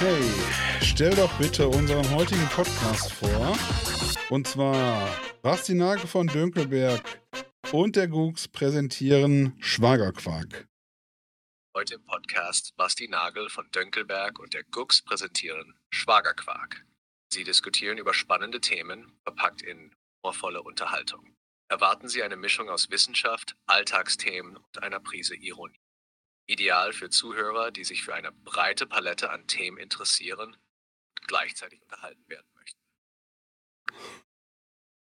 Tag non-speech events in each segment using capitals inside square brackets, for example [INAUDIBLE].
Okay, stell doch bitte unseren heutigen Podcast vor. Und zwar Basti Nagel von Dönkelberg und der Gux präsentieren Schwagerquark. Heute im Podcast Basti Nagel von Dönkelberg und der Gux präsentieren Schwagerquark. Sie diskutieren über spannende Themen, verpackt in humorvolle Unterhaltung. Erwarten Sie eine Mischung aus Wissenschaft, Alltagsthemen und einer Prise Ironie. Ideal für Zuhörer, die sich für eine breite Palette an Themen interessieren und gleichzeitig unterhalten werden möchten.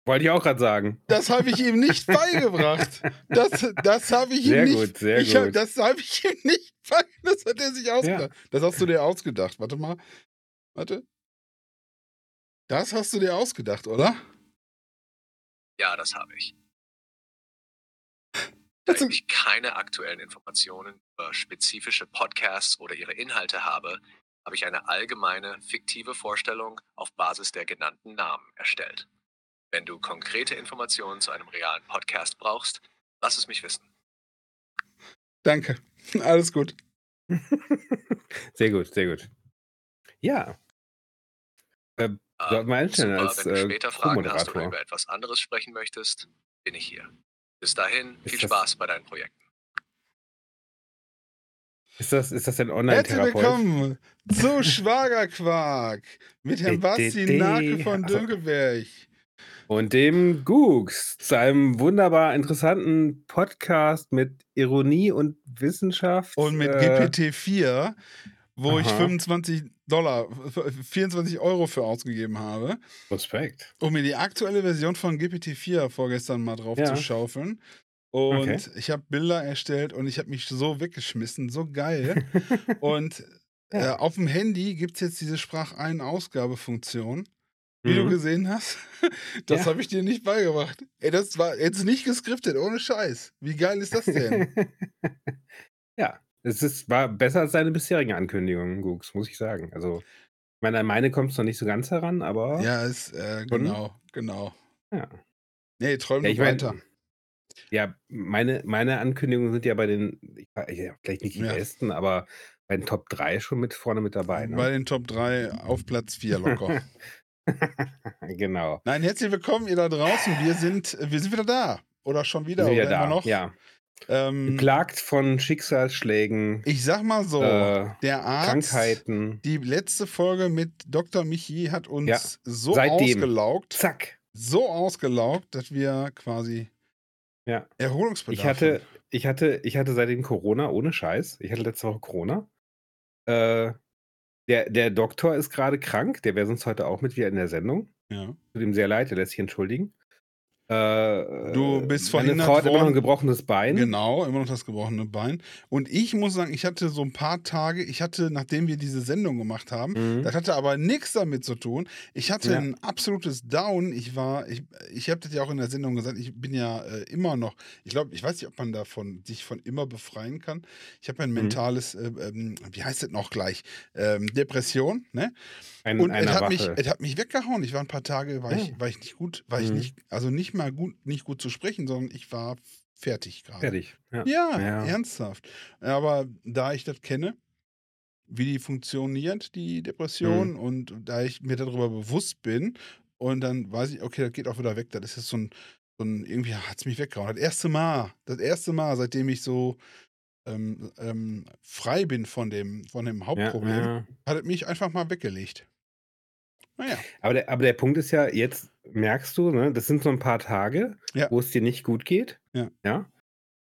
Wollte ich auch gerade sagen. Das habe ich ihm nicht [LAUGHS] beigebracht. Das, das habe ich Sehr ihm nicht. gut, sehr ich hab, gut. das habe ich ihm nicht [LAUGHS] beigebracht. Das hat er sich ausgedacht. Ja. Das hast du dir ausgedacht. Warte mal. Warte. Das hast du dir ausgedacht, oder? Ja, das habe ich. Da ich keine aktuellen Informationen über spezifische Podcasts oder ihre Inhalte habe, habe ich eine allgemeine, fiktive Vorstellung auf Basis der genannten Namen erstellt. Wenn du konkrete Informationen zu einem realen Podcast brauchst, lass es mich wissen. Danke. [LAUGHS] Alles gut. [LAUGHS] Sehr gut, sehr gut. Ja. Äh, Sollten wir einstellen super, als, wenn du äh, später Fragen hast oder über etwas anderes sprechen möchtest, bin ich hier. Bis dahin, Ist viel das- Spaß bei deinen Projekten. ist, das, ist das ein Herzlich Online-Therapeut? willkommen zu [LAUGHS] Schwagerquark mit Herrn Basti Nake von also- Dönkelberg. Und dem Googs zu einem wunderbar interessanten Podcast mit Ironie und Wissenschaft. Und mit äh, GPT-4, wo ich aha. 25 Dollar, 24 Euro für ausgegeben habe, Respekt. um mir die aktuelle Version von GPT-4 vorgestern mal drauf Ja. zu schaufeln. Und Okay. ich habe Bilder erstellt und ich habe mich so weggeschmissen, so geil. [LAUGHS] und Ja. äh, auf dem Handy gibt es jetzt diese Sprachein-Ausgabefunktion. Wie du Mhm. gesehen hast, [LAUGHS] das Ja. habe ich dir nicht beigebracht. Ey, das war jetzt nicht geskriptet, ohne Scheiß. Wie geil ist das denn? [LAUGHS] ja, es ist, war besser als deine bisherigen Ankündigungen, Googs, muss ich sagen. Also, ich meine, an meine kommt es noch nicht so ganz heran, aber ja, ist, äh, genau, genau. ja. Nee, träum Ja, ich mein, weiter. Ja, meine, meine Ankündigungen sind ja bei den, ich, ja, vielleicht nicht die Ja. besten, aber bei den Top 3 schon mit vorne mit dabei. Bei Ne? den Top 3 auf Platz 4 locker. [LAUGHS] genau. Nein, herzlich willkommen, ihr da draußen. Wir sind, wir sind wieder da. Oder schon wieder, Sind oder da. immer noch? Ja. Ähm, Geplagt von Schicksalsschlägen, ich sag mal so, äh, der Arzt, Krankheiten. die letzte Folge mit Dr. Michi hat uns Ja, so seitdem. ausgelaugt, Zack. so ausgelaugt, dass wir quasi Ja. Erholungsbedarf Ich hatte, haben. ich hatte, ich hatte seitdem Corona, ohne Scheiß. Ich hatte letzte Woche Corona. Äh, der, der Doktor ist gerade krank, der wäre sonst heute auch mit wieder in der Sendung. Ja. Tut ihm sehr leid, der lässt sich entschuldigen. Äh, Du bist meine verhindert Frau hat immer noch ein worden. gebrochenes Bein. Genau, immer noch das gebrochene Bein. Und ich muss sagen, ich hatte so ein paar Tage, ich hatte, nachdem wir diese Sendung gemacht haben, Mhm. das hatte aber nichts damit zu tun. Ich hatte Ja. ein absolutes Down. Ich war, ich, ich habe das ja auch in der Sendung gesagt, ich bin ja äh, immer noch, ich glaube, ich weiß nicht, ob man davon sich von immer befreien kann. Ich habe ein Mhm. mentales, äh, ähm, wie heißt das noch gleich? Ähm, Depression, ne? Ein, Und es hat, mich, Wache. es hat mich weggehauen. Ich war ein paar Tage, war, ich, Ja. war ich nicht gut, war ich Mhm. nicht, also nicht mal gut, nicht gut zu sprechen, sondern ich war fertig gerade. Fertig. Ja. Ja, Ja. ernsthaft. Aber da ich das kenne, wie die funktioniert, die Depression, Mhm. und da ich mir darüber bewusst bin, und dann weiß ich, okay, das geht auch wieder weg. Das ist jetzt so ein, so ein irgendwie hat es mich weggehauen. Das erste Mal, das erste Mal, seitdem ich so ähm, ähm, frei bin von dem, von dem Ja, Hauptproblem, ja. hat es mich einfach mal weggelegt. Naja, Aber, der, aber der Punkt ist ja, jetzt merkst du, ne, das sind so ein paar Tage, Ja. wo es dir nicht gut geht. Ja. ja?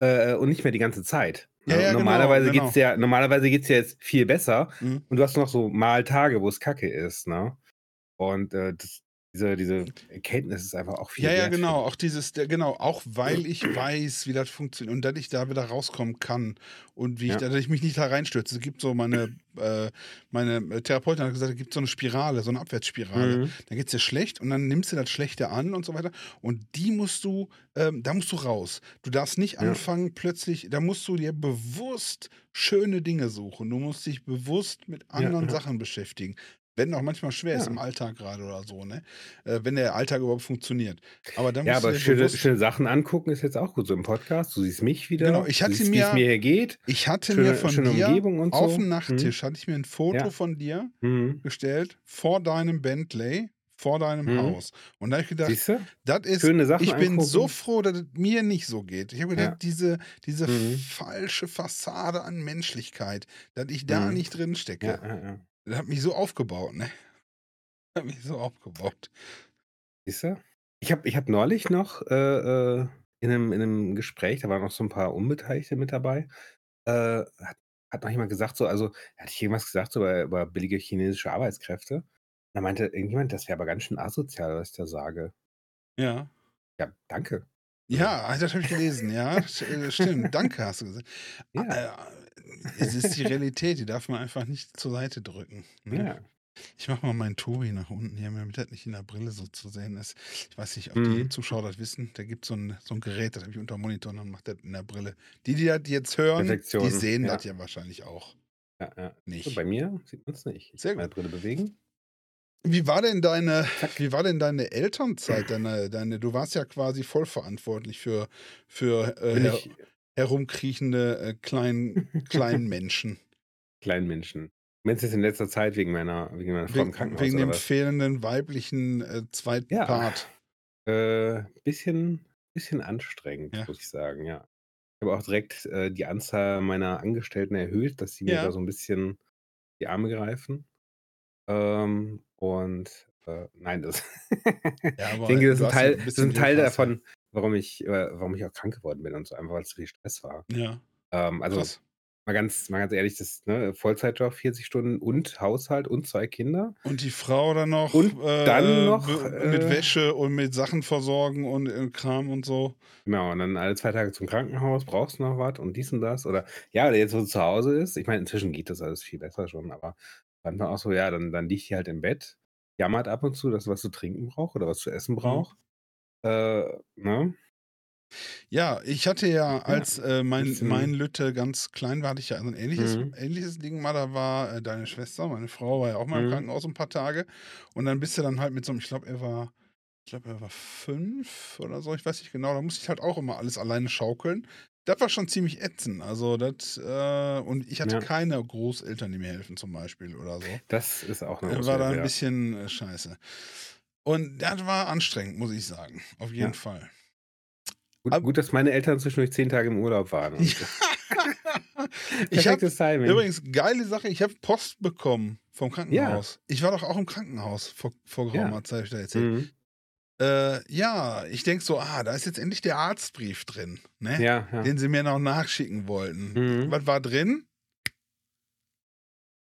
Äh, und nicht mehr die ganze Zeit. Ja, Ne? ja, genau, normalerweise genau. geht's ja, normalerweise geht's ja jetzt viel besser. Mhm. Und du hast noch so mal Tage, wo es Kacke ist, ne? Und äh, das, diese, diese Erkenntnis ist einfach auch viel Ja, ja, genau. Auch dieses, der, genau, auch weil ich [CLEARS THROAT] weiß, wie das funktioniert und dass ich da wieder rauskommen kann und wie ich, Ja. da, dass ich mich nicht da reinstürze. Es gibt so meine, äh, meine Therapeutin hat gesagt, es gibt so eine Spirale, so eine ich. Abwärtsspirale. Mhm. Dann geht es dir schlecht und dann nimmst du das Schlechte an und so weiter. Und die musst du, ähm, da musst du raus. Du darfst nicht Ja. anfangen, plötzlich, da musst du dir bewusst schöne Dinge suchen. Du musst dich bewusst mit anderen ja. Sachen beschäftigen. Wenn auch manchmal schwer ist Ja. im Alltag gerade oder so, ne? Äh, wenn der Alltag überhaupt funktioniert. Aber dann Ja, aber schöne, schöne Sachen angucken ist jetzt auch gut so im Podcast. Du siehst mich wieder. Genau, ich hatte siehst, mir- mir hier geht. ich hatte Schöne, mir von dir so. auf dem Nachttisch hatte ich mir ein Foto Ja. von dir Mhm. gestellt vor deinem Bentley, vor deinem Mhm. Haus. Und da habe ich gedacht, das ist Schöne Sachen ich bin so angucken. froh, dass es mir nicht so geht. Ich habe gedacht, Ja. diese, diese Mhm. falsche Fassade an Menschlichkeit, dass ich da Mhm. nicht drin stecke, Ja, ja, ja. Das hat mich so aufgebaut, ne? [LAUGHS] Hat mich so aufgebaut. Siehst du? Ich habe ich hab neulich noch äh, äh, in, einem, in einem Gespräch, da waren noch so ein paar Unbeteiligte mit dabei, äh, hat, hat noch jemand gesagt, so, also, hatte ich irgendwas gesagt so über, über billige chinesische Arbeitskräfte? Da meinte irgendjemand, das wäre aber ganz schön asozial, was ich da sage. Ja. Ja, danke. Ja, das habe ich gelesen, ja. äh, Stimmt, danke, hast du gesagt. Ja. Es ist die Realität, die darf man einfach nicht zur Seite drücken. Ne? Ja. Ich mache mal meinen Tobi nach unten hier, damit das nicht in der Brille so zu sehen ist. Ich weiß nicht, ob die Mhm. Zuschauer das wissen. Da gibt so es so ein Gerät, das habe ich unter dem Monitor und dann macht das in der Brille. Die, die das jetzt hören, die Perfektion, sehen ja. das ja wahrscheinlich auch ja, ja. nicht. So, bei mir sieht man es nicht. Ich Sehr kann meine Brille bewegen. Wie war denn deine, Zack. wie war denn deine Elternzeit? Deine, deine, du warst ja quasi vollverantwortlich für, für äh, her, ich herumkriechende äh, kleinen, [LAUGHS] kleinen Menschen. kleinen Menschen. Meinst du jetzt in letzter Zeit wegen meiner, wegen meiner Frau im Wegen, Krankenhaus? wegen dem was? fehlenden weiblichen äh, zweiten Ja. Part. Äh, bisschen, bisschen anstrengend, Ja. muss ich sagen, ja. Ich habe auch direkt äh, die Anzahl meiner Angestellten erhöht, dass sie mir Ja. da so ein bisschen die Arme greifen. Ähm, und äh, nein, das. Ja, [LAUGHS] aber ich denke, das ist ein Teil, ein das ist ein Teil davon, warum ich, äh, warum ich auch krank geworden bin und so, einfach weil es zu viel Stress war. Ja, Ähm, also krass. mal ganz, mal ganz ehrlich, das ne, Vollzeitjob, 40 Stunden und Haushalt und zwei Kinder. Und die Frau dann noch, Und dann noch, mit äh, Wäsche und mit Sachen versorgen und äh, Kram und so. Genau, und dann alle zwei Tage zum Krankenhaus, brauchst du noch was und dies und das. Oder ja, oder jetzt, wo du zu Hause ist, ich meine, inzwischen geht das alles viel besser schon, aber dann war auch so, ja, dann, dann liegt die halt im Bett, jammert ab und zu, dass was zu trinken braucht oder was zu Mhm. essen braucht. Äh, ne? Ja, ich hatte ja, als äh, mein, bisschen- mein Lütte ganz klein war, hatte ich ja ein ähnliches, Mhm. ähnliches Ding mal. Da war äh, deine Schwester, meine Frau, war ja auch mal im Mhm. Krankenhaus ein paar Tage. Und dann bist du dann halt mit so einem, ich glaube, er war, ich glaube, er war fünf oder so, ich weiß nicht genau. Da musste ich halt auch immer alles alleine schaukeln. Das war schon ziemlich ätzend. Also, das, äh, und ich hatte Ja. keine Großeltern, die mir helfen, zum Beispiel oder so. Das ist auch eine Äh, große war da ein ja. bisschen äh, scheiße. Und das war anstrengend, muss ich sagen. Auf jeden Ja. Fall. Gut, gut, dass meine Eltern zwischendurch zehn Tage im Urlaub waren. Und [LAUGHS] ich habe Perfektes Timing. übrigens geile Sache, ich habe Post bekommen vom Krankenhaus. Ich war doch auch im Krankenhaus vor, vor Ja. geraumer Zeit, hab ich da erzählt. Mhm. Äh, ja, ich denke so, ah, da ist jetzt endlich der Arztbrief drin, ne? Ja, ja. den sie mir noch nachschicken wollten. Mhm. Was war drin?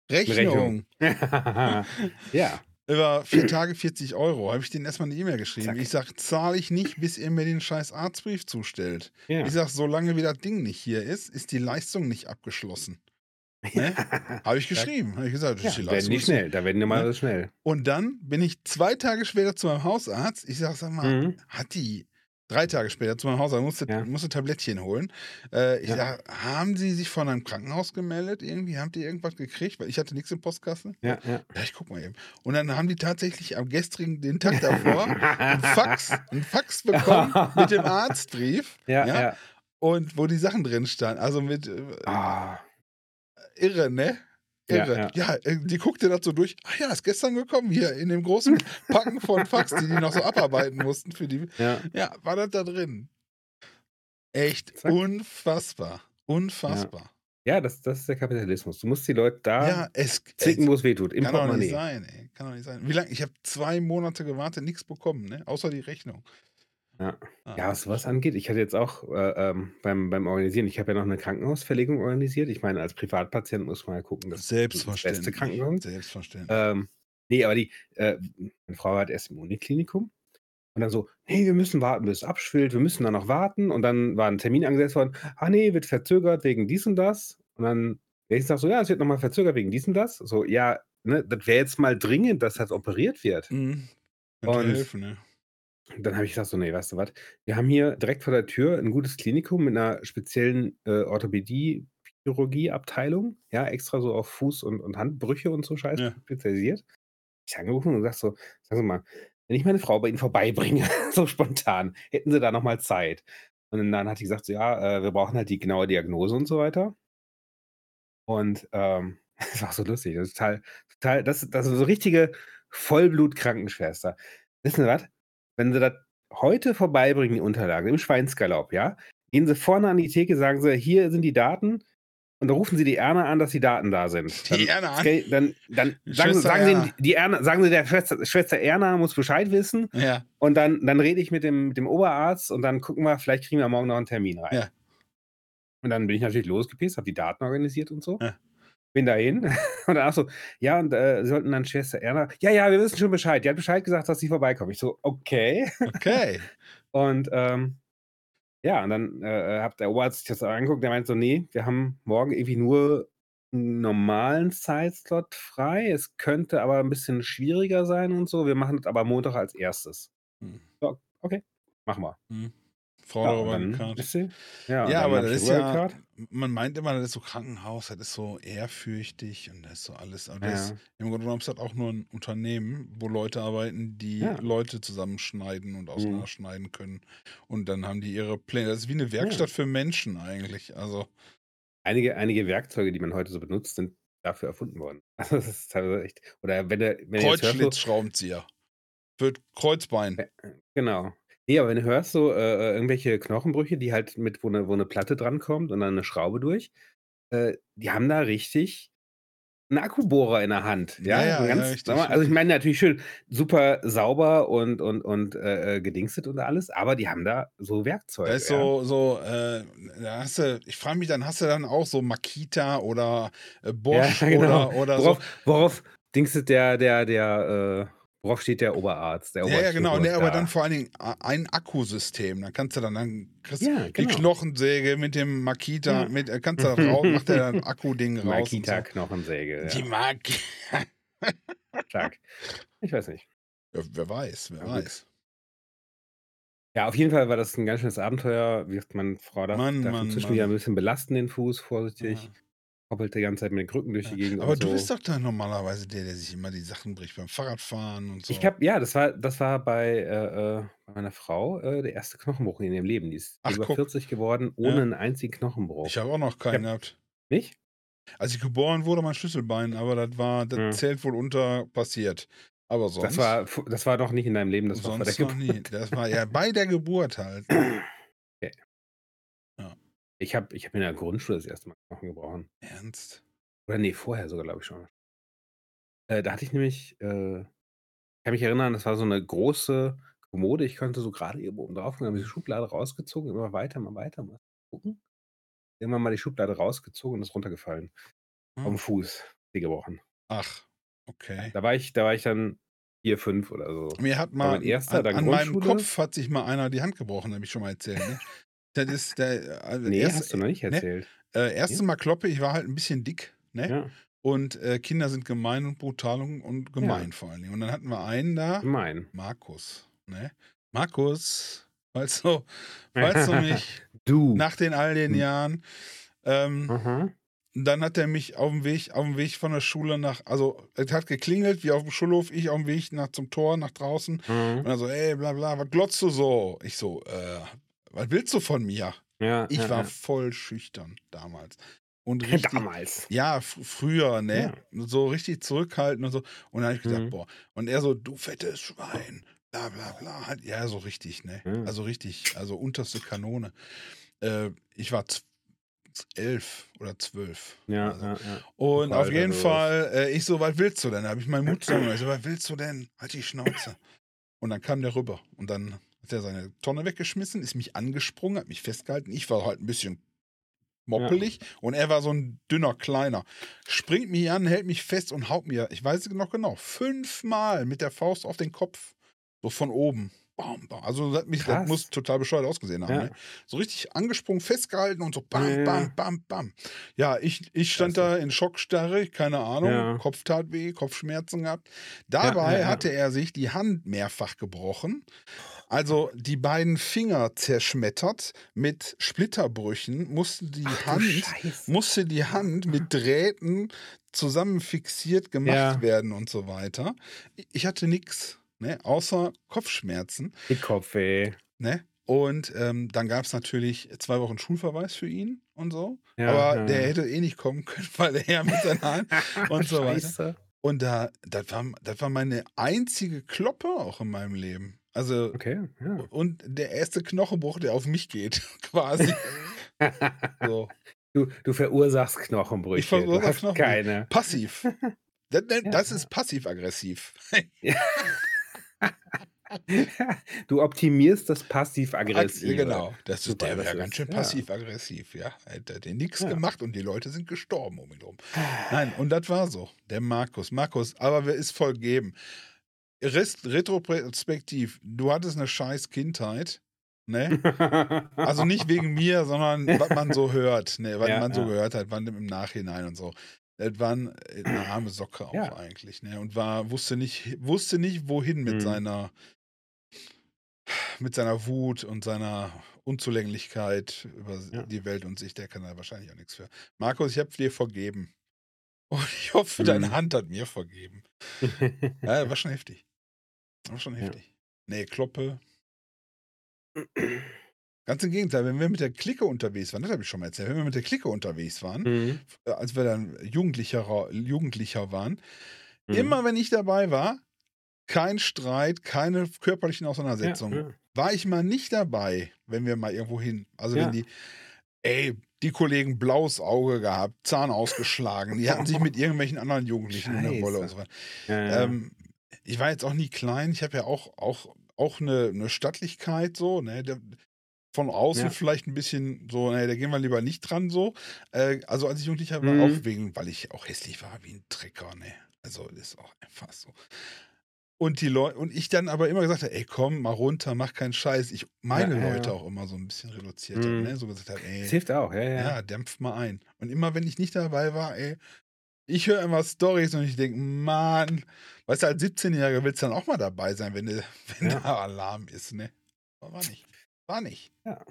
Rechnung. Rechnung. [LAUGHS] ja. [LAUGHS] Über vier Tage 40 Euro. Habe ich denen erstmal eine E-Mail geschrieben. Zack. Ich sage, zahle ich nicht, bis ihr mir den scheiß Arztbrief zustellt. ja. Ich sage, solange wie das Ding nicht hier ist, ist die Leistung nicht abgeschlossen. [LAUGHS] Ne? Habe ich geschrieben. Habe ich gesagt, Ja, die werden die schnell, da werden die mal Ne? schnell. Und dann bin ich zwei Tage später zu meinem Hausarzt. Ich sage, sag mal, Mhm. hat die drei Tage später zu meinem Hausarzt, musste, Ja. musste Tablettchen holen. Äh, ich Ja. sag, haben Sie sich von einem Krankenhaus gemeldet? Irgendwie habt ihr irgendwas gekriegt? Weil ich hatte nichts im Postkasten. Ja, ja. Ja, ich guck mal eben. Und dann haben die tatsächlich am gestrigen, den Tag davor, ein [LAUGHS] Fax, ein Fax bekommen [LAUGHS] mit dem Arztbrief. Ja, ja, ja. Und wo die Sachen drin standen. Also mit äh, Ah, irre, ne? Ja, Irre. ja. Ja, die guckte das so durch. Ah ja, ist gestern gekommen hier in dem großen [LAUGHS] Packen von Fax, die die noch so abarbeiten mussten für die. ja. Ja, war das da drin. Echt Zack. unfassbar. Unfassbar. ja das, das ist der Kapitalismus. Du musst die Leute da Ja, es zicken, wo es weh tut. Im kann doch nicht sein, ey. Kann doch nicht sein. Wie lange? Ich habe zwei Monate gewartet, nichts bekommen, ne? Außer die Rechnung. Ja. Ah. Ja, was sowas angeht, ich hatte jetzt auch äh, ähm, beim, beim Organisieren, ich habe ja noch eine Krankenhausverlegung organisiert. Ich meine, als Privatpatient muss man ja gucken, dass das Selbstverständlich. beste Krankenhaus. Selbstverständlich. Ähm, nee, aber die, äh, meine Frau hat erst im Uniklinikum und dann so, nee, wir müssen warten, bis es abschwillt, wir müssen dann noch warten. Und dann war ein Termin angesetzt worden, ah nee, wird verzögert wegen dies und das. Und dann, ich sag so, ja, es wird nochmal verzögert wegen dies und das. So, ja, ne, das wäre jetzt mal dringend, dass das operiert wird. Mhm. Und- helfen, ne? Und dann habe ich gesagt, so, nee, weißt du was, wir haben hier direkt vor der Tür ein gutes Klinikum mit einer speziellen äh, Orthopädie-Chirurgie-Abteilung, ja, extra so auf Fuß- und, und Handbrüche und so Scheiße Ja. spezialisiert. ich angerufen und gesagt so: „Sagen Sie mal, wenn ich meine Frau bei Ihnen vorbeibringe, [LAUGHS] so spontan, hätten Sie da noch mal Zeit?“ Und dann hat die gesagt so: „Ja, äh, wir brauchen halt die genaue Diagnose und so weiter.“ Und, ähm, [LAUGHS] das war so lustig. Das ist total total das das ist so richtige Vollblut-Krankenschwester. Wissen Sie was? Wenn Sie das heute vorbeibringen, die Unterlagen im Schweinsgalopp, ja, gehen Sie vorne an die Theke, sagen Sie: „Hier sind die Daten.“ Und dann rufen Sie die Erna an, dass die Daten da sind. Die Dann Erna an? dann dann sagen Sie sagen Sie Erna. die Erna sagen Sie der Schwester Schwester Erna muss Bescheid wissen Ja. und dann dann rede ich mit dem mit dem Oberarzt und dann gucken wir, vielleicht kriegen wir morgen noch einen Termin rein. Ja. Und dann bin ich natürlich losgepisst, habe die Daten organisiert und so. Ja. Bin dahin [LAUGHS] und danach so: „Ja, und, äh, Sie sollten dann Schwester Erna“ „Ja, ja, wir wissen schon Bescheid. Die hat Bescheid gesagt, dass Sie vorbeikommen.“ Ich so: „Okay.“ Okay. [LAUGHS] Und, ähm, ja, und dann, äh, äh, hat der Oberarzt sich das angeguckt, der meint so: „Ne, wir haben morgen irgendwie nur 'n normalen Zeitslot frei. Es könnte aber 'n bisschen schwieriger sein und so. Wir machen das aber Montag als Erstes.“ Mhm. Ja, okay, machen wir. Mhm. Frau Ja, gekarrt. ist sie ja, Ja, aber das ist sie ja man meint immer, das ist so Krankenhaus, das ist so ehrfürchtig und das ist so alles aber das Ja. im Grunde genommen ist das auch nur 'n Unternehmen, wo Leute arbeiten, die Ja. Leute zusammenschneiden und Mhm. auseinanderschneiden können. Und dann haben die ihre Pläne. Das ist wie 'ne Ja. Werkstatt für Menschen eigentlich. Also Einige einige Werkzeuge, die man heute so benutzt, sind dafür erfunden worden. [LAUGHS] Also, das ist teilweise echt oder wenn so Kreuzschlitzschraubenzieher. Für Kreuzbein. Äh, äh, genau. Ne, aber wenn du hörst so, äh, äh, irgendwelche Knochenbrüche, die halt mit wo 'ne wo 'ne Platte drankommt und dann 'ne Schraube durch, äh, die haben da richtig 'n Akkubohrer in der Hand, Ja, ja? 'N ja, ja, ganz richtig, sag mal also, ich richtig. meine natürlich schön super sauber und und und, äh, äh, gedingstet und alles, aber die haben da so Da Werkzeuge, ist ja? so so, äh da hast du ich frage mich dann, hast du dann auch so Makita oder, äh, Ja, [LAUGHS] Bosch genau. oder oder so Worauf worauf dingstet der der der, äh worauf steht der Oberarzt, der Ja, ja, genau. Ne, Oberchirurg aber dann da? vor allen Dingen a ein Akkusystem. Dann kannst du dann dann kriegst Ja, die genau. Knochensäge mit dem Makita Ja. mit äh, kannst du da drauf [LAUGHS] macht der dann Akkuding raus und so. Makita-Knochensäge, Die ja. Maki Stark. Ich weiß nicht. Ja, wer weiß, wer weiß. Ja, auf jeden Fall war das 'n ganz schönes Abenteuer. Wie gesagt, meine Frau darf Mann, Mann, inzwischen wieder 'n Mann. bisschen belasten den Fuß, vorsichtig. Hoppelt die ganze Zeit mit den Krücken durch die Gegend Aber du bist so. doch da normalerweise der, der sich immer die Sachen bricht beim Fahrradfahren und Ich so. habe ja, das war das war bei, äh, äh bei meiner Frau, äh, der 1. Knochenbruch in ihrem Leben. Die ist Ach, über guck. 40 geworden, ohne Ja. 'n einzigen Knochenbruch. Ich habe auch noch Ich keinen habe gehabt. nicht? Als ich geboren wurde, mein Schlüsselbein, aber das war das Ja. zählt wohl unter passiert. Aber Das sonst war v das war noch nicht in deinem Leben, das war vor der sonst noch nie. Geburt. Das war ja bei der Geburt halt. [CLEARS THROAT] Ich habe ich habe in der Grundschule das 1. Mal Knochen gebrochen. Ernst? Oder ne, vorher sogar, glaube ich schon. Äh, da hatte ich nämlich, äh ich kann mich erinnern, das war so 'ne große Kommode. Ich konnte so grade eben oben drauf gucken, habe die Schublade rausgezogen, immer weiter, immer weiter, mal gucken. Irgendwann mal die Schublade rausgezogen und ist runtergefallen. Aufm Ah. Fuß, Knie gebrochen. Ach, okay. da war ich da war ich dann 4, 5 oder so. Mir hat mal 1., an an meinem. Kopf hat sich mal einer die Hand gebrochen, habe ich schon mal erzählt, ne? Das ist der also, Ne, erste hast du noch nicht ne? erzählt. Äh, 1. Ne? Mal Kloppe, ich war halt 'n bisschen dick, ne? Ja. Und, äh, Kinder sind gemein und brutal und und Ja. gemein vor allen Dingen. Und dann hatten wir einen da, Gemein. Markus, ne? Markus, falls du [LAUGHS] falls du mich Du. nach den all den Hm. Jahren ähm, Mhm. dann hat er mich aufm Weg aufm Weg von der Schule nach also, es hat geklingelt, wir aufm Schulhof, ich aufm Weg nach zum Tor, nach draußen. Und Mhm. er so: „Ey, bla bla, was glotzt du so?“ Ich so: „Äh, was willst du von mir?“ Ja, Ich ja, war ja. voll schüchtern damals. Und [LAUGHS] richtig Damals. ja, f früher, ne? So richtig zurückhaltend und so. Und dann habe ich gesagt: Mhm. „Boah“ und er so: „Du fettes Schwein, bla bla bla.“ Halt ja, so richtig, ne? Ja. Also, richtig also, unterste Kanone. Äh, ich war 11 oder 12 Ja, oder so. ja, ja. Und auf jeden. Fall, äh, ich so: „Was willst du denn?“ Da habe ich meinen Mut zusammengenommen. Ich so: „Was willst du denn? Halt die Schnauze.“ Und dann kam der rüber. Und dann hat er seine Tonne weggeschmissen, ist mich angesprungen, hat mich festgehalten. Ich war halt 'n bisschen Ja. moppelig und er war so 'n dünner Kleiner. Springt mich an, hält mich fest und haut mir, ich weiß es noch genau, fünfmal mit der Faust auf den Kopf, so von oben. Bam, bam. Also das, mich, das muss total bescheuert ausgesehen haben. Ja. Ne? So richtig angesprungen, festgehalten und so bam, bam, bam, bam. Ja, ich, ich stand Klasse. da in Schockstarre, keine Ahnung, Ja. Kopf tat weh, Kopfschmerzen gehabt. Dabei ja, hatte er sich die Hand mehrfach gebrochen. Also die beiden Finger zerschmettert mit Splitterbrüchen, musste die Ach Hand Scheiße. musste die Hand mit Drähten zusammen fixiert gemacht werden und so weiter. Ich hatte nichts, ne, außer Kopfschmerzen, Dickkopfweh. ne? Und ähm, dann gab es natürlich zwei Wochen Schulverweis für ihn und so. Ja, Aber ja. der hätte eh nicht kommen können, [LAUGHS] weil er ja mit seiner Hand [LAUGHS] und so weiter. Scheiße. Und da, das war, das war meine einzige Kloppe auch in meinem Leben. Also, Okay, ja. und der erste Knochenbruch, der auf mich geht, [LAUGHS] quasi. So. Du, du verursachst Knochenbrüche. Ich verursache Knochenbrüche. keine. Passiv. Das, das, Ja, ja. ist passiv-aggressiv. Du optimierst das passiv-aggressive. Genau. Das ist, Super, der wäre ganz schön ja. passiv-aggressiv, ja. Er hat den nichts Ja. gemacht und die Leute sind gestorben um ihn rum. Nein, und das war so. Der Markus. Markus, aber wer ist voll geben? Rest, retrospektiv, du hattest eine scheiß Kindheit, ne? Also nicht wegen mir, sondern was man so hört, ne? Was [LAUGHS] Ja, man so ja. gehört hat, wann im Nachhinein und so. Das war ein- eine [CLEARS THROAT] arme Socke auch Ja. eigentlich, ne? Und war, wusste nicht, wusste nicht, wohin mit Mhm. seiner mit seiner Wut und seiner Unzulänglichkeit über Ja. die Welt und sich, der kann da wahrscheinlich auch nichts für. Markus, ich habe dir vergeben. [LAUGHS] Und ich hoffe, deine Mhm. Hand hat mir vergeben. [LAUGHS] Ja, war schon heftig. War schon Ja. heftig. Nee, Kloppe. [CLEARS THROAT] Ganz im Gegenteil, wenn wir mit der Clique unterwegs waren, das habe ich schon mal erzählt, wenn wir mit der Clique unterwegs waren, Mhm. äh, als wir dann Jugendlicher, Jugendlicher waren, Mhm. immer wenn ich dabei war, kein Streit, keine körperlichen Auseinandersetzungen. Ja, ja. War ich mal nicht dabei, wenn wir mal irgendwo hin. Also Ja. wenn die, ey, die Kollegen blaues Auge gehabt, Zahn ausgeschlagen, die hatten sich mit [LAUGHS] irgendwelchen anderen Jugendlichen in der Wolle und Scheiße. so weiter. Ähm, ich war jetzt auch nie klein, ich habe ja auch, auch, auch eine, eine Stattlichkeit so, ne? Von außen Ja. vielleicht ein bisschen so, ne, da gehen wir lieber nicht dran so. Äh, also als ich Jugendlicher war, Mhm. auch wegen, weil ich auch hässlich war wie ein Trecker, ne? Also das ist auch einfach so. Und die Leute, und ich dann aber immer gesagt habe, ey, komm, mal runter, mach keinen Scheiß. Ich meine Ja, ja, Leute auch immer so ein bisschen reduziert Mhm. habe, ne? So gesagt habe, ey, das hilft auch, ja, ja. ja, dämpf mal ein. Und immer wenn ich nicht dabei war, ey, ich höre immer Stories und ich denke, Mann, weißt du, als 17-Jähriger willst du dann auch mal dabei sein, wenn, du, [LAUGHS] wenn Ja. da Alarm ist, ne? Aber War nicht. War nicht. Ja.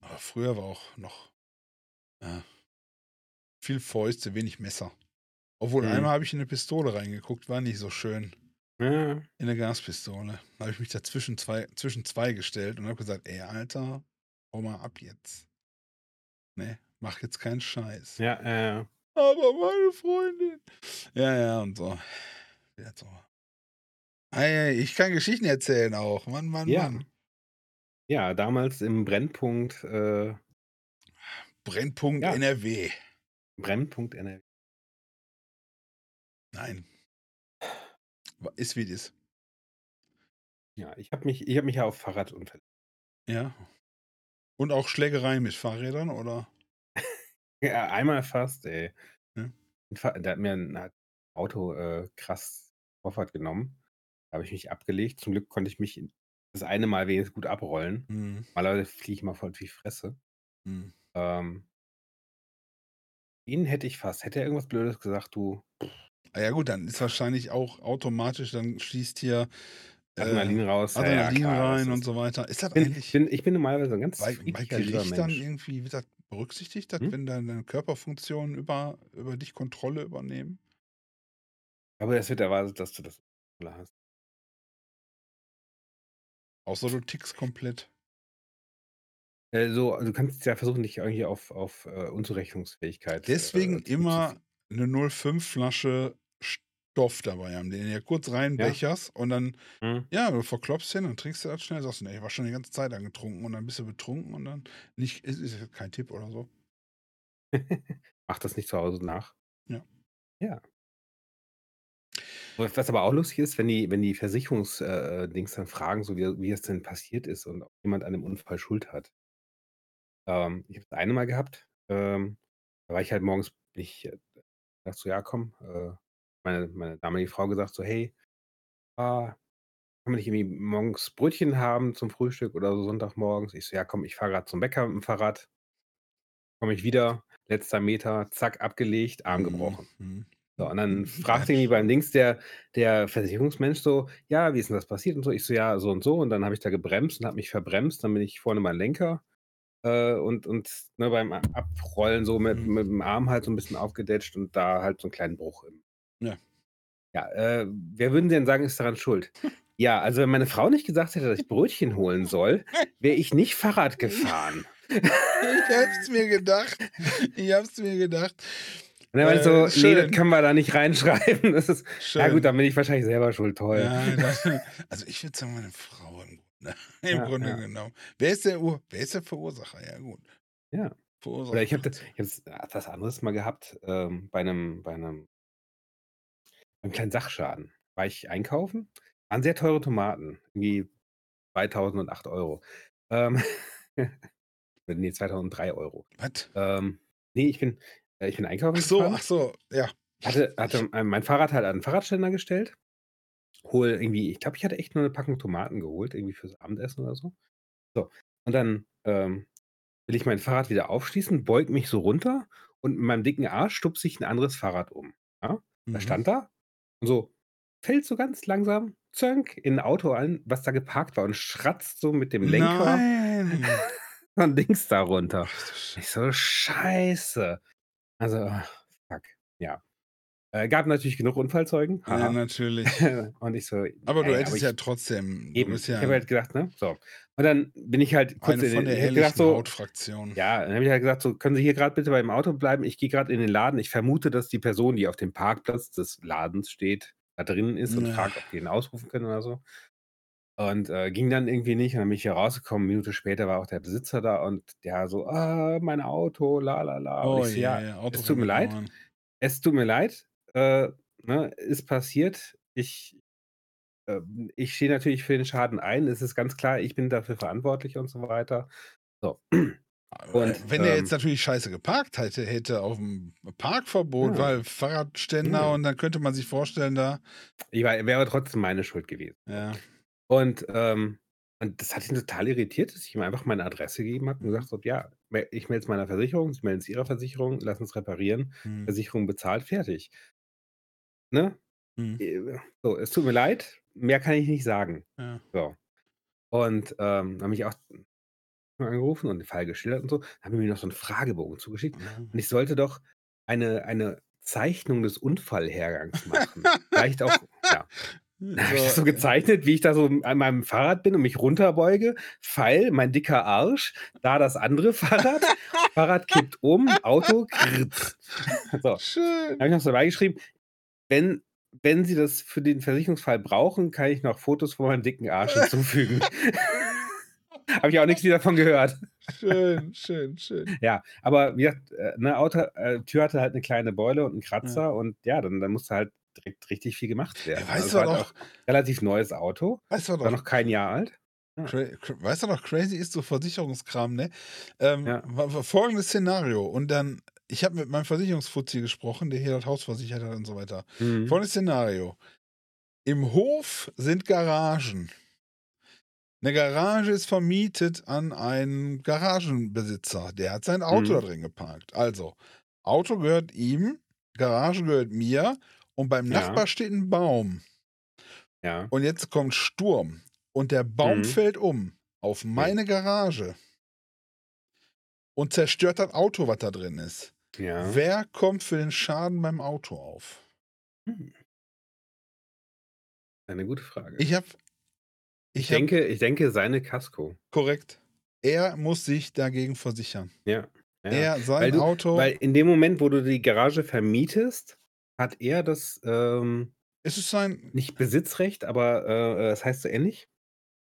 Aber früher war auch noch ja, viel Fäuste, wenig Messer. Obwohl Mhm. einmal habe ich in eine Pistole reingeguckt, war nicht so schön. Ja. In eine Gaspistole. Da habe ich mich da zwischen zwei, zwischen zwei gestellt und habe gesagt, ey, Alter, hau mal ab jetzt. Ne, mach jetzt keinen Scheiß. Ja, ja, ja. Aber meine Freundin. Ja, ja, und so. Ja, so. Ey, ich kann Geschichten erzählen auch. Mann, Mann, Ja. Mann. Ja, damals im Brennpunkt, äh, Brennpunkt Ja. NRW. Brennpunkt NRW. Nein. Ist wie es ist. Ja, ich habe mich, ich hab mich ja auf Fahrradunfälle. Ja. Und auch Schlägereien mit Fahrrädern, oder? [LAUGHS] Ja, einmal fast, ey. Ja. Der hat mir ein Auto äh, krass Vorfahrt genommen. Da habe ich mich abgelegt. Zum Glück konnte ich mich das eine Mal wenigstens gut abrollen. Hm, Normalerweise fliege ich mal voll die Fresse. hm. Ähm, ihn hätte ich fast. Hätte er irgendwas Blödes gesagt, du Ah, Ja, gut, dann ist wahrscheinlich auch automatisch, dann schließt hier äh, Adrenalin raus. Ja, ja, Adrenalin klar, rein und so weiter. Ist das Ich bin, eigentlich ich, bin, ich bin normalerweise ein ganz bei, bei Gerichtern Mensch. irgendwie, wird das berücksichtigt, dass Hm? wenn deine Körperfunktionen über, über dich Kontrolle übernehmen? Aber es wird erwartet, dass du das hast. Außer du tickst komplett. Äh, so, du kannst ja versuchen, dich irgendwie auf, auf äh, Unzurechnungsfähigkeit. Deswegen äh, immer eine 05-Flasche Stoff dabei haben, den du ja kurz reinbecherst und dann, Hm? ja, du verklopfst hin und trinkst du das schnell, sagst du, nee, ich war schon die ganze Zeit angetrunken und dann bist du betrunken und dann nicht, ist, ist kein Tipp oder so. [LAUGHS] Mach das nicht zu Hause nach. Ja. Ja. Was aber auch lustig ist, wenn die, wenn die Versicherungsdings äh, Dings dann fragen, so wie, wie es denn passiert ist und ob jemand an dem Unfall Schuld hat. Ähm, ich habe das eine Mal gehabt, ähm, da war ich halt morgens, bin ich äh, dachte so, ja komm, äh, meine, meine damalige Frau gesagt so, hey, ah, kann man nicht irgendwie morgens Brötchen haben zum Frühstück oder so Sonntagmorgens? Ich so: „Ja, komm, ich fahre grad zum Bäcker mit'm Fahrrad.“ Komme ich wieder, letzter Meter, zack, abgelegt, Arm gebrochen. mhm. So, und dann fragte ja, irgendwie beim. Dings der der Versicherungsmensch so: „Ja, wie ist denn das passiert und so?“ Ich so: „Ja, so und so.“ Und dann habe ich da gebremst und habe mich verbremst. Dann bin ich vorne beim Lenker, äh, und und, ne, beim Abrollen so mit Mhm. mit'm Arm halt so 'n bisschen aufgedetscht und da halt so 'n kleinen Bruch im Ja. Ja, äh, wer würden Sie denn sagen, ist daran schuld? Ja, also, wenn meine Frau nicht gesagt hätte, dass ich Brötchen holen soll, wäre ich nicht Fahrrad [LAUGHS] gefahren. Ich habe es mir gedacht. Ich habe es mir gedacht. Und er meinte Äh, so: „Ne, das schön. können wir da nicht reinschreiben.“ [LAUGHS] Das ist ja gut, Schön. dann bin ich wahrscheinlich selber schuld, toll. Ja, [LAUGHS] das also, ich würde sagen, meine Frau im Grunde [LAUGHS] im Ja, Grunde ja. genommen. Wer ist der wer ist der Verursacher? Ja gut. Ja. Verursacher Oder ich habe da macht's. ich habe es äh, was anderes mal gehabt, ähm, bei 'nem bei 'nem 'nem kleinen Sachschaden. War ich einkaufen, waren sehr teure Tomaten, irgendwie 2.008 €. Ähm, ne, 2.003 €. Was? Ähm, ne, ich bin äh, ich bin Ach einkaufen so, ach gefahren. so, ja. Hatte Ich hatte, ähm, mein Fahrrad halt an 'n Fahrradständer gestellt. Hole irgendwie ich glaube, ich hatte echt nur 'ne Packung Tomaten geholt, irgendwie fürs Abendessen oder so. So, und dann, ähm, will ich mein Fahrrad wieder aufschließen, beuge mich so runter und mit meinem dicken Arsch stupse ich 'n anderes Fahrrad um, ja? Mhm. stand da und so fällt so ganz langsam, zönk, in 'n Auto ein, was da geparkt war und schratzt so mit dem Lenker Nein. [LAUGHS] so 'n Dings da runter. Ach Ich so: „Scheiße.“ Also, fuck, ja. Äh, gab natürlich genug Unfallzeugen, Ja, natürlich. [LAUGHS] Und ich so: Aber du „Ey, aber hättest ja ich“ trotzdem du Eben, bist ich ja habe halt gedacht, ne, so. Und dann bin ich halt kurz eine in von der ich gedacht so Hautfraktion. ja, dann habe ich halt gesagt so: „Können Sie hier grad bitte beim Auto bleiben? Ich gehe grad in den Laden.“ Ich vermute, dass die Person, die auf dem Parkplatz des Ladens steht, da drinnen ist und Ja. fragt, ob die ihn ausrufen können oder so. Und, äh, ging dann irgendwie nicht und dann bin ich hier rausgekommen. Minute später war auch der Besitzer da und der so: „Ah, mein Auto, la la la.“ Und Oh ich so: „Ja, je, Auto es tut mir leid. verloren. Es tut mir leid, äh, ne, ist passiert. Ich ähm, ich stehe natürlich für den Schaden ein. Es ist ganz klar, ich bin dafür verantwortlich“ und so weiter. So. [CLEARS THROAT] Äh, Und, wenn der jetzt ähm natürlich scheiße geparkt hätte hätte auf'm Parkverbot, Ja. weil Fahrradständer Ja. und dann könnte man sich vorstellen, da Ja, wäre aber trotzdem meine Schuld gewesen, so. Ja. Und, ähm und das hat ihn total irritiert, dass ich ihm einfach meine Adresse gegeben habe und gesagt habe: „Ja, ich melde es meiner Versicherung, Sie melden es Ihrer Versicherung, lassen es reparieren, Mhm. Versicherung bezahlt, fertig.“ Ne? Mhm. Äh, so, es tut mir leid, mehr kann ich nicht sagen. Ja. So. Und, ähm, dann habe ich auch angerufen und den Fall geschildert und so. Dann haben mir noch so 'n Fragebogen zugeschickt und ich sollte doch eine eine Zeichnung des Unfallhergangs machen. [LAUGHS] Vielleicht auch ja. Dann habe ich das So, äh gezeichnet, wie ich da so an meinem Fahrrad bin und mich runterbeuge. Pfeil, mein dicker Arsch, da das andere Fahrrad, [LAUGHS] Fahrrad kippt um, Auto So. Schön. Habe ich noch so beigeschrieben: „Wenn wenn Sie das für den Versicherungsfall brauchen, kann ich noch Fotos von meinem dicken Arsch hinzufügen.“ [LAUGHS] Habe ich auch nix wieder von gehört. Schön, schön, schön. Ja, aber wie gesagt, äh, ne, Auto äh, Tür hatte halt 'ne kleine Beule und 'n Ja. Kratzer und ja, dann dann musste halt direkt richtig viel gemacht werden. Also, weißt es du, halt auch relativ neues Auto, weißt du, was war noch kein Jahr alt. Ja. weißt du, noch crazy ist, so Versicherungskram, ne? Ähm, Ja. folgendes Szenario und dann ich habe mit meinem Versicherungsfuzzi gesprochen, der hier das Haus versichert hat und so weiter. Mhm. Folgendes Szenario: Im Hof sind Garagen. 'Ne Garage ist vermietet an einen Garagenbesitzer. Der hat sein Auto da Mhm. drin geparkt. Also, Auto gehört ihm, Garage gehört mir und beim Ja. Nachbar steht 'n Baum. Ja. Und jetzt kommt Sturm und der Baum Mhm. fällt um auf Ne. meine Garage. Und zerstört das Auto, was da drin ist. Ja. Wer kommt für den Schaden beim Auto auf? Hm. Eine gute Frage. Ich habe Ich ich denke ich denke, seine Kasko. Korrekt. Er muss sich dagegen versichern. Ja, ja. Er Weil sein du Auto weil in dem Moment, wo du die Garage vermietest, hat er das, ähm Es ist sein nicht Besitzrecht, aber, äh, äh, das heißt so ähnlich.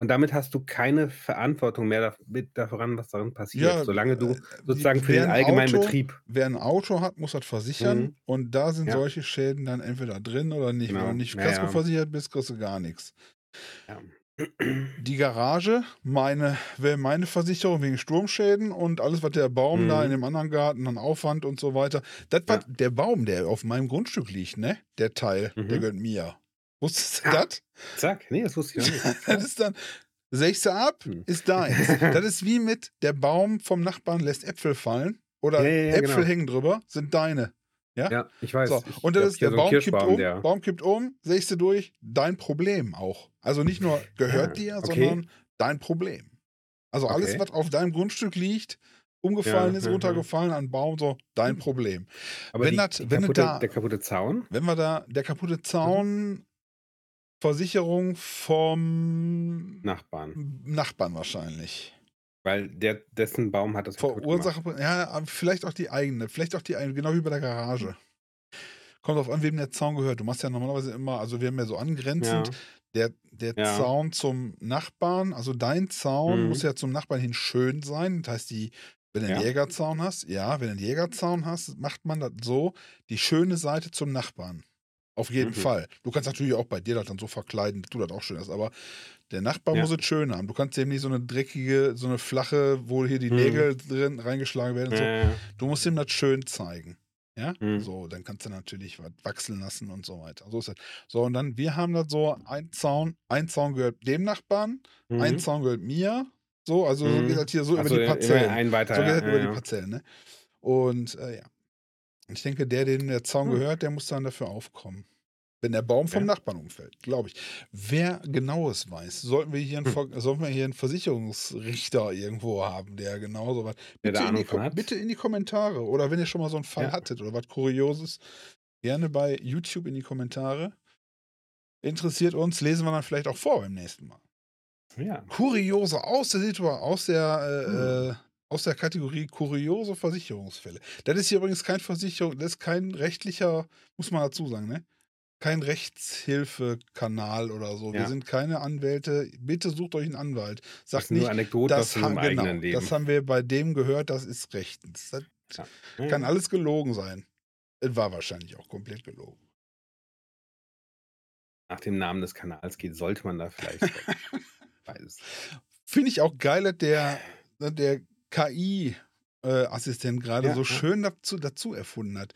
Und damit hast du keine Verantwortung mehr daran, was darin passiert, Ja, solange du äh, die sozusagen für wer den allgemeinen Auto Betrieb wer 'n Auto hat, muss das versichern Mhm. und da sind Ja. solche Schäden dann entweder drin oder nicht. Wenn du Genau. nicht Ja, ja. kaskoversichert bist, kriegst du gar nix. Die Garage, meine meine Versicherung wegen Sturmschäden und alles, was der Baum da in Mhm. dem anderen Garten an Aufwand und so weiter. Das was Ja. der Baum, der auf meinem Grundstück liegt, ne, der Teil, der Mhm. gehört mir. Wusstest du Ja. das? Zack, nee, das wusste ich noch nicht. [LAUGHS] Das ist dann, sägst du ab, Hm. ist deins. [LAUGHS] Das ist wie mit der Baum vom Nachbarn lässt Äpfel fallen oder ja, Äpfel genau. hängen drüber, sind deine. Ja, ich weiß. So, und das ist, der so Baum kippt um, der- Baum kippt um, sägst du durch, dein Problem auch. Also nicht nur [LAUGHS] gehört Ja, dir, okay. sondern dein Problem. Also alles, Okay. was auf deinem Grundstück liegt, umgefallen Ja, ist, ja, [LAUGHS] ja. runtergefallen an Baum, so dein Problem. Aber wenn die, das- die wenn kaputte, da- der kaputte Zaun? Wenn wir da, der kaputte Zaun, Versicherung vom Nachbarn. Nachbarn wahrscheinlich. Weil der, dessen Baum hat das. Verursacher, ja, vielleicht auch die eigene, vielleicht auch die eigene, genau wie bei der Garage. Kommt drauf an, wem der Zaun gehört. Du machst ja normalerweise immer, also wir haben ja so angrenzend, Ja. der, der Ja. Zaun zum Nachbarn, also dein Zaun Mhm. muss ja zum Nachbarn hin schön sein. Das heißt, die, wenn du einen Ja. Jägerzaun hast, ja, wenn du einen Jägerzaun hast, macht man das so, die schöne Seite zum Nachbarn. Auf jeden Mhm. Fall. Du kannst natürlich auch bei dir das dann so verkleiden, dass du das auch schön hast, aber der Nachbar Ja. muss es schön haben. Du kannst dem nicht so eine dreckige, so eine flache, wo hier die Mhm. Nägel drin reingeschlagen werden und so. Ja, ja. Du musst ihm das schön zeigen. Ja, Mhm. so, dann kannst du natürlich was wachsen lassen und so weiter. So ist das. So, und dann, wir haben das so, ein Zaun, ein Zaun gehört dem Nachbarn, ein Mhm. Zaun gehört mir. So, also so Mhm. geht das hier so Ach über so, die Parzellen. Ein weiter. so geht das ja, über ja. die Parzellen, ne? Und äh, ja. Ich denke, der, dem der Zaun Hm. gehört, der muss dann dafür aufkommen. Wenn der Baum vom Ja. Nachbarn umfällt, glaube ich. Wer genaues weiß, sollten wir hier einen, Hm. Ver- sollten wir hier einen Versicherungsrichter irgendwo haben, der genauso was. Der da Bitte, in die, bitte in die Kommentare. Oder wenn ihr schon mal so einen Fall Ja. hattet oder was Kurioses, gerne bei YouTube in die Kommentare. Interessiert uns, lesen wir dann vielleicht auch vor beim nächsten Mal. Ja. Kuriose aus der Situation, aus der, äh, Hm. äh, aus der Kategorie kuriose Versicherungsfälle. Das ist hier übrigens kein Versicherung, das ist kein rechtlicher, muss man dazu sagen, ne? Kein Rechtshilfekanal oder so. Wir Ja. sind keine Anwälte. Bitte sucht euch einen Anwalt. Das Sagt sind nur nicht, Anekdoten aus das, haben, genau, Leben. das haben wir bei dem gehört, das ist rechtens. Das Ja. kann alles gelogen sein. Es war wahrscheinlich auch komplett gelogen. Nach dem Namen des Kanals geht, sollte man da vielleicht. [LAUGHS] Finde ich auch geil, dass der, der KI-Assistent gerade Ja, so schön dazu, dazu erfunden hat.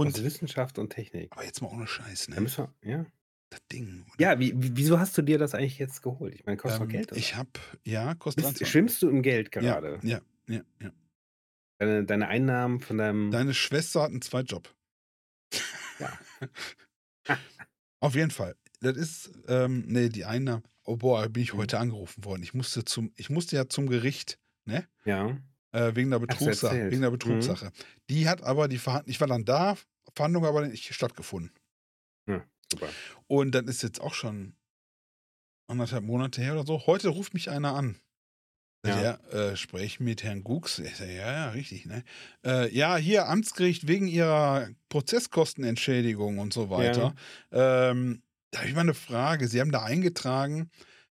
Und Und, Wissenschaft und Technik. aber jetzt mal ohne Scheiß, Da ne? müssen wir, ja. Das Ding. oder? Ja, wie, wie- wieso hast du dir das eigentlich jetzt geholt? Ich meine, kostet Ähm, doch Geld. Oder? ich habe, ja, kostet Bist, 23. schwimmst du im Geld ja, gerade? ja, ja, ja. Deine, deine Einnahmen von deinem. Deine Schwester hat einen Zweitjob. Ja. [LAUGHS] Auf jeden Fall. Das ist, ähm, nee, die Einnahmen. Oh boah, bin ich Mhm. heute angerufen worden. Ich musste zum, ich musste ja zum Gericht, ne? ja. Äh, wegen der Betrugssache. Wegen der Mhm. Betrugssache. Die hat aber die Verhandlung, ich war dann da, Verhandlung aber nicht stattgefunden. Super. Und das ist jetzt auch schon anderthalb Monate her oder so. Heute ruft mich einer an. Ja. Ja, äh, sprechen mit Herrn Gux. Ja, ja, richtig, ne? Äh, ja, hier Amtsgericht wegen ihrer Prozesskostenentschädigung und so weiter. Ähm, da habe ich mal eine Frage. Sie haben da eingetragen,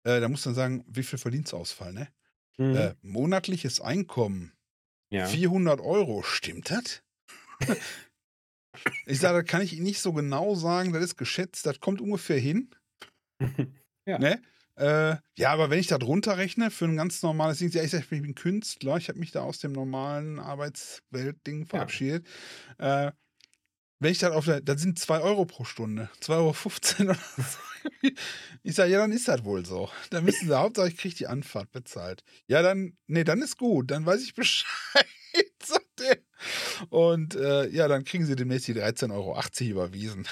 äh, da muss man sagen, wie viel Verdienstausfall, ne? Mhm. Äh, monatliches Einkommen, ja. 400 Euro, stimmt das? [LAUGHS] ich sage, das kann ich Ihnen nicht so genau sagen, das ist geschätzt, das kommt ungefähr hin. [LAUGHS] Ja. Ne? Äh, ja, aber wenn ich das runterrechne für ein ganz normales Ding, ja, ich sag, ich bin Künstler, ich habe mich da aus dem normalen Arbeitsweltding verabschiedet. Äh, wenn ich das auf der, das sind 2 Euro pro Stunde, 2,15 Euro oder so. Ich sage, ja, dann ist das wohl so. Dann müssen sie, Hauptsache, ich kriege die Anfahrt bezahlt. Ja, dann, nee, dann ist gut, dann weiß ich [LAUGHS] Bescheid, er. Und äh, ja, dann kriegen sie demnächst die 13,80 Euro überwiesen.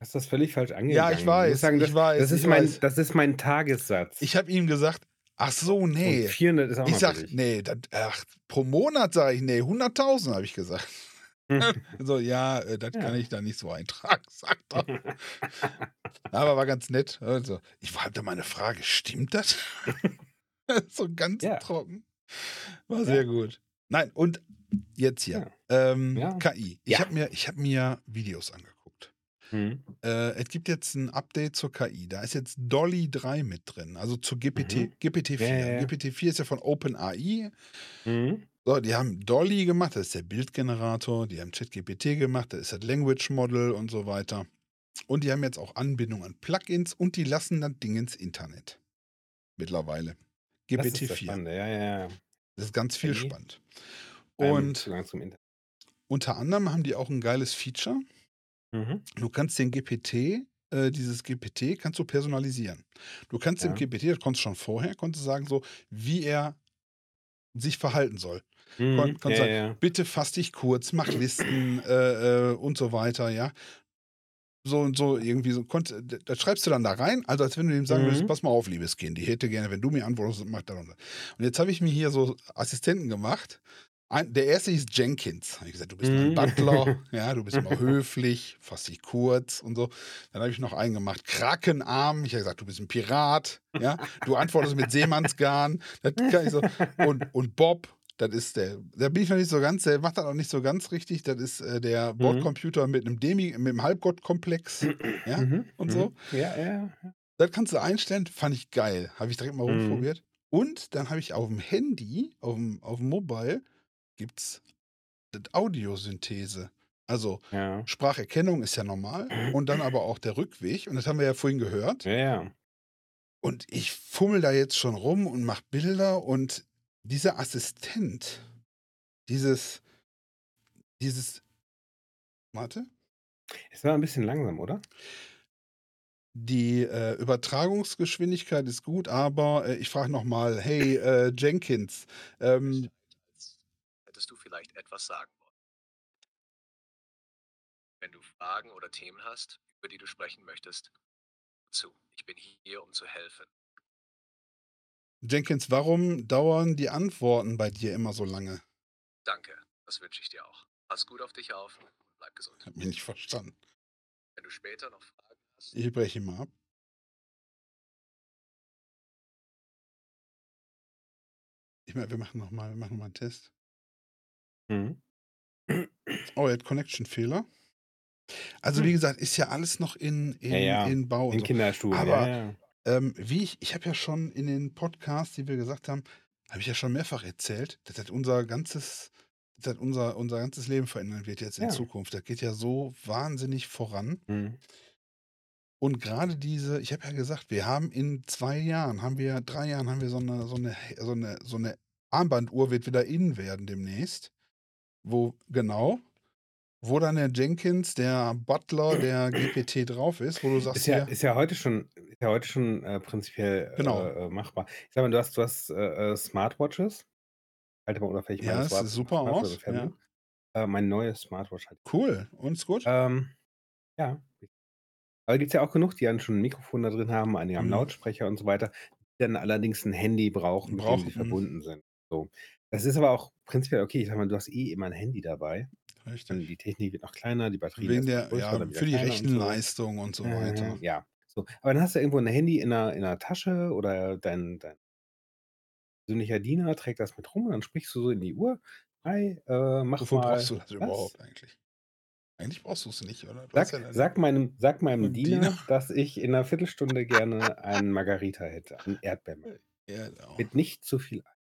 Hast das völlig falsch angegangen. Ja, ich weiß, muss sagen, ich das, weiß, Das ist, ich mein, weiß. das ist mein Tagessatz. Ich habe ihm gesagt, ach so, nee. Und 400 ist auch Ich noch sag, billig. nee, das, ach, pro Monat sage ich, nee, 100.000 habe ich gesagt. [LAUGHS] So, ja, äh, das Ja. kann ich da nicht so eintragen, [LAUGHS] sagt er. [LAUGHS] Aber war ganz nett. Also, ich habe da mal eine Frage, stimmt das? so ganz Ja. trocken. War sehr gut. Nein, und jetzt hier. Ähm, Ja. KI. Ich Ja. habe mir, ich hab mir Videos angeguckt. Hm. Äh, es gibt jetzt ein Update zur KI. Da ist jetzt Dolly 3 mit drin, also zu GPT, Mhm. GPT-4. Ja, ja, ja. GPT-4 ist ja von OpenAI. Hm. So, die haben Dolly gemacht, das ist der Bildgenerator, die haben ChatGPT gemacht, das ist das Language Model und so weiter. Und die haben jetzt auch Anbindung an Plugins und die lassen das Ding ins Internet. Mittlerweile. Das ist das GPT-4. Spannende. Ja, ja, ja. Das ist ganz viel KI. spannend. Und Internet. unter anderem haben die auch ein geiles Feature. Mhm. Du kannst den GPT äh, dieses GPT kannst du personalisieren. Du kannst dem Ja. GPT, das konntest du schon vorher, konntest du sagen so, wie er sich verhalten soll. Kon Mhm. konntest Ja, sagen: ja. „Bitte fass dich kurz, mach Listen, äh, äh, und so weiter“, ja? So und so irgendwie so konnt d das schreibst du dann da rein, also als wenn du ihm sagen würdest: Mhm. „Pass mal auf, liebes Kind, ich hätte gerne, wenn du mir antwortest, mach das und das.“ Und jetzt habe ich mir hier so Assistenten gemacht. Ein der erste hieß Jenkins. Habe ich gesagt: „Du bist mein Mhm. Butler, [LAUGHS] ja, du bist immer höflich, fass dich kurz“ und so. Dann habe ich noch einen gemacht, Krakenarm. Ich habe gesagt: „Du bist 'n Pirat, ja, du antwortest mit Seemannsgarn.“ Das kann ich so. Und und Bob, das ist der da bin ich noch nicht so ganz der macht das auch nicht so ganz richtig. Das ist, äh, der Mhm. Bordcomputer mit 'nem Demi mit 'nem Halbgottkomplex, [CLEARS THROAT] ja, Mhm. und so. Mhm. Ja, ja, ja. Das kannst du einstellen, fand ich geil. Habe ich direkt mal Mhm. rumprobiert. Und dann habe ich auf'm Handy, auf'm auf'm Mobile gibt's das Audiosynthese. Also, Ja. Spracherkennung ist ja normal [CLEARS THROAT] und dann aber auch der Rückweg und das haben wir ja vorhin gehört. Ja. Und ich fummel da jetzt schon rum und mache Bilder und dieser Assistent, dieses dieses warte. Es war 'n bisschen langsam, oder? Die, äh, Übertragungsgeschwindigkeit ist gut, aber, äh, ich frage noch mal: „Hey, äh, Jenkins, ähm“ als hättest du vielleicht etwas sagen wollen. Wenn du Fragen oder Themen hast, über die du sprechen möchtest, zu. Ich bin hier, um zu helfen. Jenkins, warum dauern die Antworten bei dir immer so lange? Danke, das wünsche ich dir auch. Pass gut auf dich auf und bleib gesund. Habe mich nicht verstanden. Wenn du später noch Fragen hast Ich breche ihn mal ab. Ich meine, wir machen noch mal wir machen noch mal 'n Test. Mhm. Oh, er hat Connection-Fehler. Also, wie Hm. gesagt, ist ja alles noch in Ja, in ja. in Bau und In so. Kinderschuhen, ja, Aber, ja. Ähm, wie ich ich habe ja schon in den Podcasts, die wir gesagt haben habe ich ja schon mehrfach erzählt, dass das unser ganzes dass das unser unser ganzes Leben verändern wird jetzt in Ja. Zukunft. Das geht ja so wahnsinnig voran. Mhm. Und grade diese ich habe ja gesagt, wir haben in 2 Jahren haben wir 3 Jahren haben wir so 'ne so 'ne he so 'ne so 'ne Armbanduhr wird wieder in werden demnächst. Wo genau, wo dann der Jenkins, der Butler, der GPT drauf ist, wo du sagst Ist ja hier ist ja heute schon ist ja heute schon, äh, prinzipiell, Genau. äh, äh, machbar. Ich sage mal, du hast du hast, äh, äh, Smartwatches. Halte mal unauffällig Ja, das es sieht super aus, ja. Äh, meine neue Smartwatch halt. Cool. Und ist gut? Ähm, ja. Aber gibt's ja auch genug, die dann schon 'n Mikrofon da drin haben, einige haben Mhm. Lautsprecher und so weiter, die dann allerdings 'n Handy brauchen, mit dem sie mhm. verbunden sind. So. Das ist aber auch prinzipiell okay. Ich sage mal, du hast eh immer 'n Handy dabei. Richtig. die Technik wird noch kleiner, die Wegen erstmal der größer, ja, für die kleiner und so. Rechenleistung und so weiter. Äh, ja, so. Aber dann hast du irgendwo 'n Handy in 'ner in 'ner Tasche oder dein dein persönlicher Diener trägt das mit rum und dann sprichst du so in die Uhr: „Hi, äh, mach Wofür mal brauchst du das das.“ überhaupt eigentlich? Eigentlich brauchst du's nicht, oder? Du Sag ja sag meinem sag meinem [LAUGHS] Diener, Diener. dass ich in 'ner Viertelstunde gerne einen Margarita hätte, einen Erdbeermargarita. Ja, genau. Mit nicht zu viel Eis.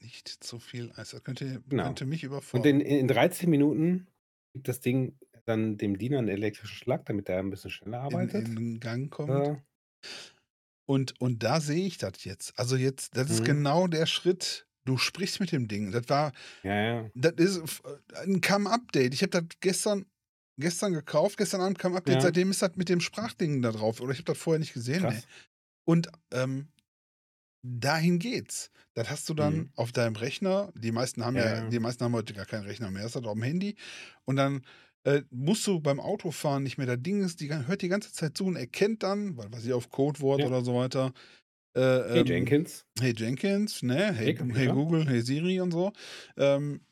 Nicht zu viel Eis. Das könnte Genau. könnte mich Und überfordern. in in 13 Minuten gibt das Ding dann dem Diener 'n elektrischen Schlag, damit er 'n bisschen schneller In arbeitet. in Gang kommt. Äh Und und da sehe ich das jetzt. Also, jetzt das ist Mhm. genau der Schritt. Du sprichst mit dem Ding. Das war Ja, ja. das ist äh, 'n kam Update. Ich habe das gestern gestern gekauft. Gestern Abend kam Update. Ja. Seitdem ist das mit dem Sprachding da drauf. Oder ich habe das vorher nicht gesehen. Und, ähm, dahin geht's. Das hast du dann Mhm. auf deinem Rechner. Die meisten haben Ja, ja die meisten haben heute gar keinen Rechner mehr. Das hat auf'm Handy. Und dann, äh, musst du beim Autofahren nicht mehr das Ding ist die hört die ganze Zeit zu und erkennt dann, was weiß ich, auf Codewort Ja. oder so weiter, äh, Hey ähm Jenkins. Hey Jenkins, ne? Hey Hey hey. Google, hey Siri und so. Ähm,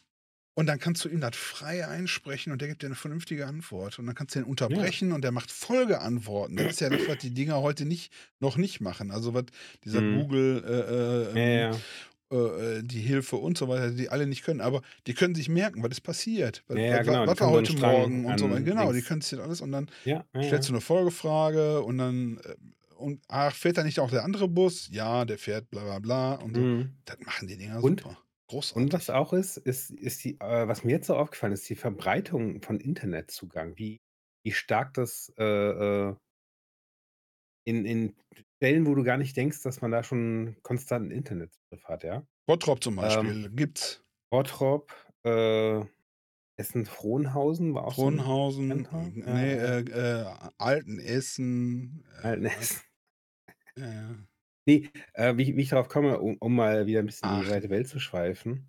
und dann kannst du ihm das frei einsprechen und der gibt dir 'ne vernünftige Antwort. Und dann kannst du ihn Ja. unterbrechen und der macht Folgeantworten. Das ist ja das, was die Dinger heute nicht noch nicht machen. Also, was dieser Mhm. Google, äh, Ja, äh, ja. ähm, äh, äh, die Hilfe und so weiter, die alle nicht können. Aber die können sich merken, was ist passiert. Was Ja, ja, was genau. wa Die was war heute Morgen und so weiter. Genau, die Dings können sich das alles und dann Ja, ja, stellst du ja. 'ne Folgefrage und dann, äh und ach, fährt da nicht auch der andere Bus? Ja, der fährt bla bla bla und so. Mhm. Das machen die Dinger Und super. Und Großartig. was auch ist, ist ist die äh, was mir jetzt so aufgefallen ist, die Verbreitung von Internetzugang, wie wie stark das, äh, äh in in Stellen, wo du gar nicht denkst, dass man da schon konstanten Internetzugriff hat, ja? Bottrop zum Ähm, Beispiel gibt's. Bottrop, äh Essen-Frohnhausen war auch so 'n Frohnhausen, Center. Ja, ne, ja. äh, äh, Altenessen, äh, Altenessen. ja, ja. Ne, äh, wie ich wie ich darauf komme, um um mal wieder 'n bisschen in die Ach. weite Welt zu schweifen.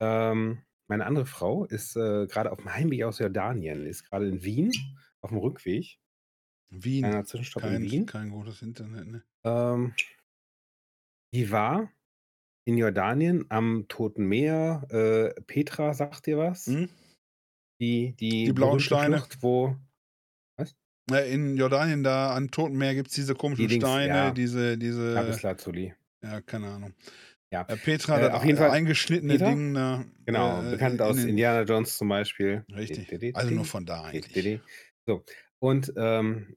Ähm, meine andere Frau ist, äh, grade auf'm Heimweg aus Jordanien, ist grade in Wien auf'm Rückweg. Wien, Kleiner Zwischenstopp in kein Wien. kein gutes Internet, ne? Ähm die war in Jordanien am Toten Meer. Äh, Petra sagt dir was? Mhm. Die die Die blauen Steine. Schlucht, wo in Jordanien da am Toten Meer gibt's diese Die komischen Dings, Steine, ja. diese diese Lapis Lazuli. ja, keine Ahnung. Ja. Äh, Petra, Äh, das auf jeden Fall eingeschnittene Petra? Ding da, Genau, äh, bekannt in aus den Indiana Jones zum Beispiel. Richtig. Also nur von da eigentlich. So, und, ähm,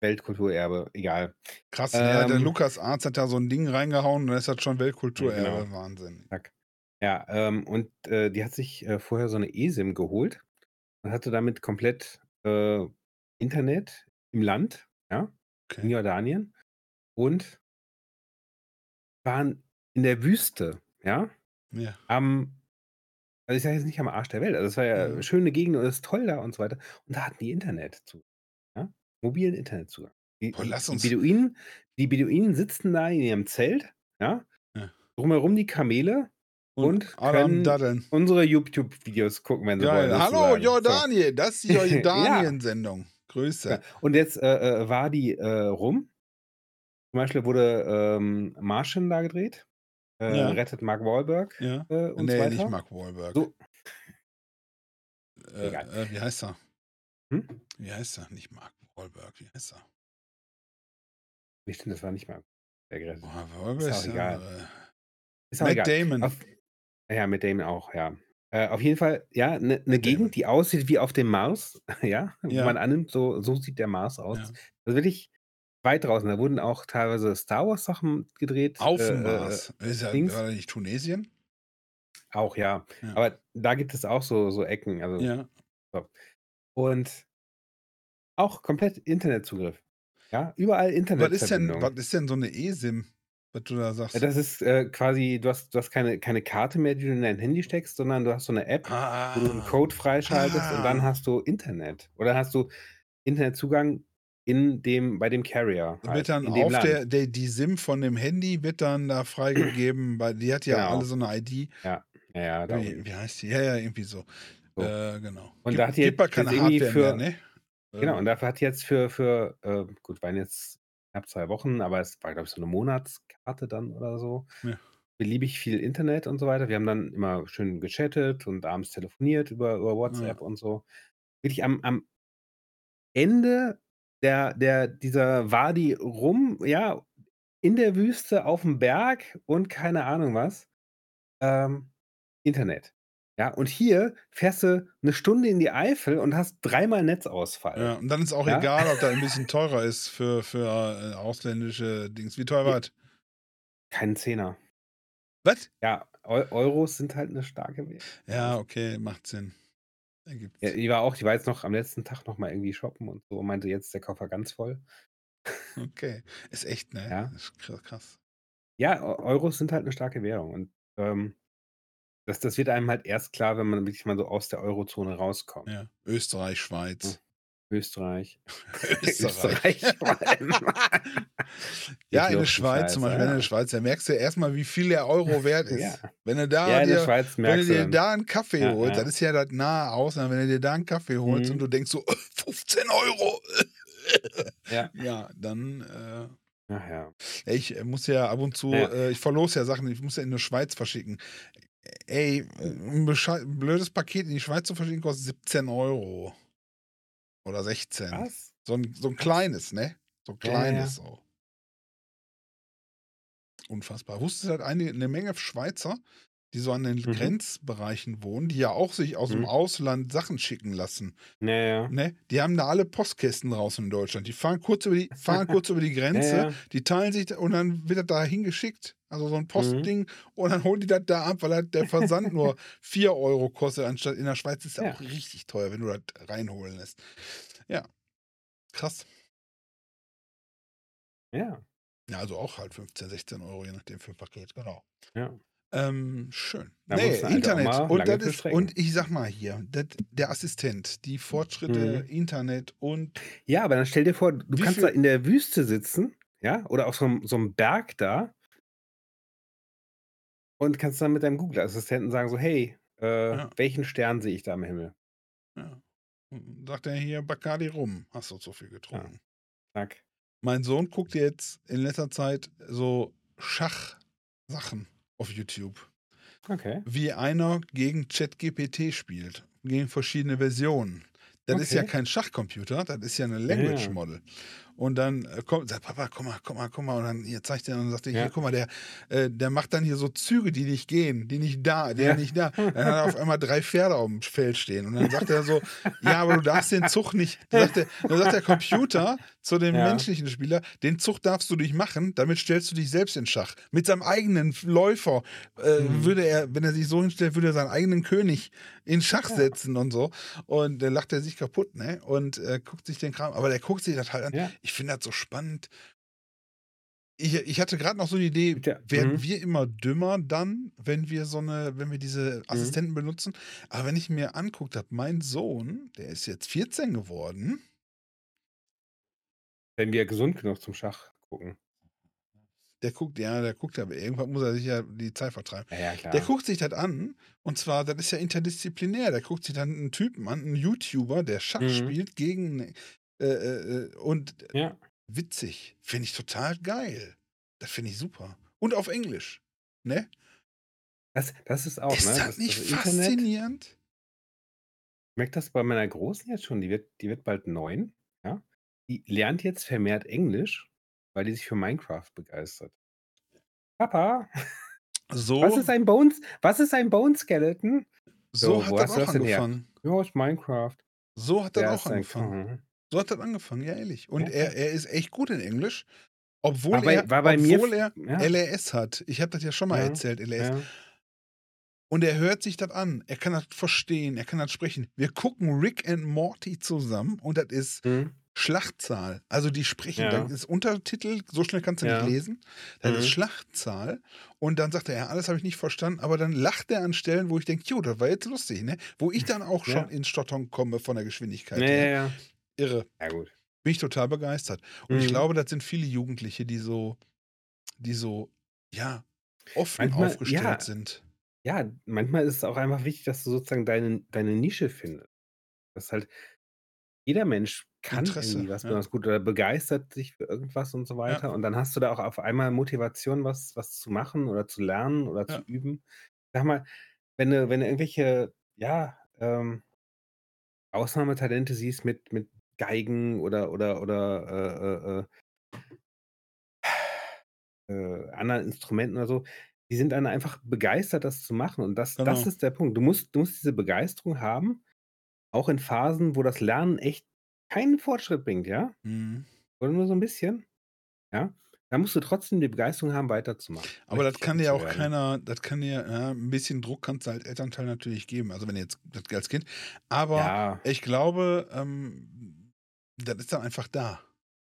Weltkulturerbe, egal. Krass, ja, der Ähm Lukas Arzt hat da so 'n Ding reingehauen und dann ist das schon Ja, Weltkulturerbe. genau. Wahnsinn. Zack. Ja, ähm, und, äh, die hat sich, äh, vorher so 'ne eSIM geholt und hatte damit komplett, Internet im Land, ja, in Okay. Jordanien und waren in der Wüste, ja, Ja. am also, ich sage jetzt nicht am Arsch der Welt, also, es war ja Mhm. schöne Gegend und es ist toll da und so weiter. Und da hatten die Internetzugang, ja, mobilen Internetzugang. Die Boah, die lass die uns Beduinen die Beduinen sitzen da in ihrem Zelt, ja, Ja. drumherum die Kamele Und und können Daddeln. unsere YouTube-Videos gucken, wenn sie wollen, Geil. Hallo sozusagen. So. Jordanien, das ist die [LAUGHS] Ja. Jordanien-Sendung. Ja. Grüße. Und jetzt, äh, äh, war die, äh, rum. Zum Beispiel wurde, ähm, Martian da gedreht, äh, Ja. rettet Mark Wahlberg, Ja. äh, und so Ne, nicht. Mark Wahlberg. So. Äh, äh, wie heißt er? Hm? Wie heißt er? Nicht Mark Wahlberg, wie heißt er? Ne, stimmt, das war nicht Mark, der gerettet Boah, ist Wahlberg auch ist egal. Ist auch Matt egal. Damon. Auf ja, Matt Damon auch, ja. Äh, auf jeden Fall, ja, 'ne 'ne Damon. Gegend, die aussieht wie auf dem Mars, [LAUGHS] ja, wo Ja. man annimmt, so so sieht der Mars aus. Ja. Also, wirklich weit draußen. Da wurden auch teilweise Star Wars Sachen gedreht, Auf äh, dem äh, Mars. Ist ja Dings. das nicht Tunesien? Auch, ja. Ja. Aber da gibt es auch so so Ecken, also Ja. so. Und auch komplett Internetzugriff. Ja, überall Was ist denn was ist denn so 'ne eSIM, was du da Ja, sagst? das ist, äh, quasi du hast du hast keine keine Karte mehr, die du in dein Handy steckst, sondern du hast so 'ne App, wo du 'n Ah. Code freischaltest und dann Ah. hast du Internet. Oder hast du Internetzugang in dem bei dem Carrier Wird halt, dann in dem auf der Land. der die SIM von dem Handy wird dann da freigegeben, weil die hat ja Genau. alle so 'ne ID. Ja, ja, ja, darum Wie wie heißt die? Ja, ja, irgendwie so. So. Äh, genau. Und Gibt da hat die gibt jetzt keine irgendwie Hardware mehr, für ne? genau, Äh. und dafür hat jetzt für für, äh gut, waren jetzt knapp 2 Wochen, aber es war, glaube ich, so 'ne Monatskarte dann oder so. Ja. Beliebig viel Internet und so weiter. Wir haben dann immer schön gechattet und abends telefoniert über über Ja. WhatsApp und so. Wirklich am am Ende der der dieser Wadi rum, ja, in der Wüste, auf'm Berg und keine Ahnung was, ähm, Internet. Ja, und hier fährst du 'ne Stunde in die Eifel und hast dreimal Netzausfall. Ja, und dann ist auch Ja? egal, ob das 'n bisschen [LAUGHS] teurer ist für für, äh, ausländische Dings. Wie teuer war das? Kein Zehner. Was? Ja, Eu Euros sind halt 'ne starke Währung. Ja, okay, macht Sinn. Ja, die war auch die war jetzt noch am letzten Tag noch mal irgendwie shoppen und so und meinte, jetzt ist der Koffer ganz voll. Okay. Ist echt, ne? Ja. Ist kr krass. Ja, Eu Euros sind halt 'ne starke Währung und, ähm, das das wird einem halt erst klar, wenn man wirklich mal so aus der Eurozone rauskommt. Ja. Österreich, Hm. Schweiz. [LAUGHS] Österreich. Österreich. Österreich. [LAUGHS] Ja, in der Schweiz zum Beispiel, wenn du in ja. der Schweiz, da merkst du erst mal, wie viel der Euro wert [LAUGHS] ist. Ja. Wenn du da Ja, dir Schweiz wenn du dir da 'n Kaffee Ja, holst, ja. das ist ja das nahe Ausland, wenn du dir da 'n Kaffee holst und Mhm. du denkst so: „Äh, 15 Euro. Ja. Ja, dann, äh Ach ja. ich, muss ja ab und zu Ja. äh, ich verlose ja Sachen, ich muss ja in die Schweiz verschicken. Ey, 'n beschei 'n blödes Paket in die Schweiz zu verschicken, kostet 17 Euro. Oder 16. Was? So 'n so 'n Was? kleines, ne? So 'n Ja, ja, ja. kleines so. Unfassbar. Wusstest du, dass einige 'ne Menge Schweizer, die so an den Mhm. Grenzbereichen wohnen, die ja auch sich aus'm Mhm. Ausland Sachen schicken lassen, Ja, ja. ne? Die haben da alle Postkästen draußen in Deutschland. Die fahren kurz über die fahren kurz über die [LAUGHS] Grenze, Ja, ja. die teilen sich da und dann wird das da hingeschickt. Also so 'n Mhm. Postding und dann holen die das da ab, weil halt der Versand nur [LAUGHS] 4 Euro kostet, anstatt in der Schweiz ist ja Ja. auch richtig teuer, wenn du das reinholen lässt. Ja. Krass. Ja. Ja, also auch halt 15, 16 Euro, je nachdem für 'n Paket, genau. Ja. Ähm, schön. Da Nee, halt Internet. Und, das ist, und ich sag mal hier, das, der Assistent, die Fortschritte, Mhm. Internet und Ja, aber dann stell dir vor, du kannst da viel- in der Wüste sitzen, ja, oder auf so 'nem so 'nem Berg da und kannst dann mit deinem Google-Assistenten sagen so: „Hey, äh, Ja. welchen Stern sehe ich da am Himmel?“ ja, sagt er hier Bacardi rum. Hast du so viel getrunken? Zack. Mein Sohn guckt jetzt in letzter Zeit so Schachsachen auf YouTube. Okay. Wie einer gegen ChatGPT spielt. Gegen verschiedene Versionen. Das ist ja Okay. kein Schachcomputer, das ist ja eine Language ja. Und dann äh, kommt, sagt Papa, komm mal, komm mal, komm mal. Und dann hier zeigt er und sagt er, Ja. hier, guck mal, der, äh, der macht dann hier so Züge, die nicht gehen, die nicht da, die Ja. nicht da. Dann hat er auf einmal drei Pferde auf dem Feld stehen. Und dann sagt er so, [LAUGHS] ja, aber du darfst den Zug nicht. Dann sagt der, dann sagt der Computer zu dem Ja. menschlichen Spieler, den Zug darfst du nicht machen, damit stellst du dich selbst in Schach. Mit seinem eigenen Läufer äh, Mhm. würde er, wenn er sich so hinstellt, würde er seinen eigenen König in Schach setzen und so. Und da lacht er sich kaputt, ne? Und äh, guckt sich den Kram. Aber der guckt sich das halt an. Ja. Ich finde das so spannend. Ich, ich hatte gerade noch so eine Idee, der werden mhm. wir immer dümmer dann, wenn wir so eine, wenn wir diese Mhm. Assistenten benutzen? Aber wenn ich mir anguckt habe, mein Sohn, der ist jetzt 14 geworden, Wenn wir gesund genug zum Schach gucken. der guckt, ja, der guckt, aber irgendwann muss er sich ja die Zeit vertreiben. Ja, ja. Der guckt sich das an und zwar, das ist ja interdisziplinär. Der guckt sich dann einen Typen an, einen YouTuber, der Schach Mhm. spielt gegen äh, äh, und Ja. witzig. Finde ich total geil. Das finde ich super. Und auf Englisch. Ne? Das das ist auch, ist ne? das Das nicht Internet faszinierend? Ich merke das bei meiner Großen jetzt schon, die wird die wird bald 9, ja? Die lernt jetzt vermehrt Englisch, weil die sich für Minecraft begeistert. Papa, was So, ist ein Bones was ist ein Bone Skeleton? so So, hat du auch angefangen. Ja, ist Minecraft. So hat Ja, auch angefangen. So hat das angefangen, ja, ehrlich. Und Ja, er, ja. er ist echt gut in Englisch, obwohl bei er, war bei mir obwohl er ja, LRS hat. Ich habe das ja schon mal ja, erzählt, LRS. ja. Und er hört sich das an. Er kann das verstehen, er kann das sprechen. Wir gucken Rick and Morty zusammen und das ist Mhm. Schlachtzahl. Also die sprechen, dann Ja. ist Untertitel, so schnell kannst du nicht Ja. lesen. Das ist Mhm. Schlachtzahl. Und dann sagt er, ja, alles habe ich nicht verstanden, aber dann lacht er an Stellen, wo ich denke, jo, das war jetzt lustig, ne? Wo ich [LAUGHS] dann auch schon Ja. ins Stottern komme von der Geschwindigkeit Ja, ja, her. ja. Irre. Ja, gut. Bin ich total begeistert. Und ich Mhm. glaube, das sind viele Jugendliche, die so, die so, ja, offen Manchmal aufgestellt ja, sind. ja, manchmal ist es auch einfach wichtig, dass du sozusagen deine deine Nische findest. Dass halt jeder Mensch kann Interesse, irgendwie was ja. besonders gut oder begeistert sich für irgendwas und so Ja. weiter. Und dann hast du da auch auf einmal Motivation, was was zu machen oder zu lernen oder zu Ja. üben. Sag mal, wenn du wenn du irgendwelche, ja, ähm Ausnahmetalente siehst mit mit Geigen oder oder oder, äh, äh, äh äh, anderen Instrumenten oder so, die sind dann einfach begeistert, das zu machen. Und das das Genau. ist der Punkt. Du musst du musst diese Begeisterung haben, auch in Phasen, wo das Lernen echt keinen Fortschritt bringt, ja? Mhm. Oder nur so 'n bisschen, ja? Da musst du trotzdem die Begeisterung haben, weiterzumachen, Aber das kann dir auch keiner, das kann dir, ja, 'n bisschen Druck kannst du als Elternteil natürlich geben. Also wenn jetzt das als Kind. Aber Ja. ich glaube, ähm, das ist dann einfach da.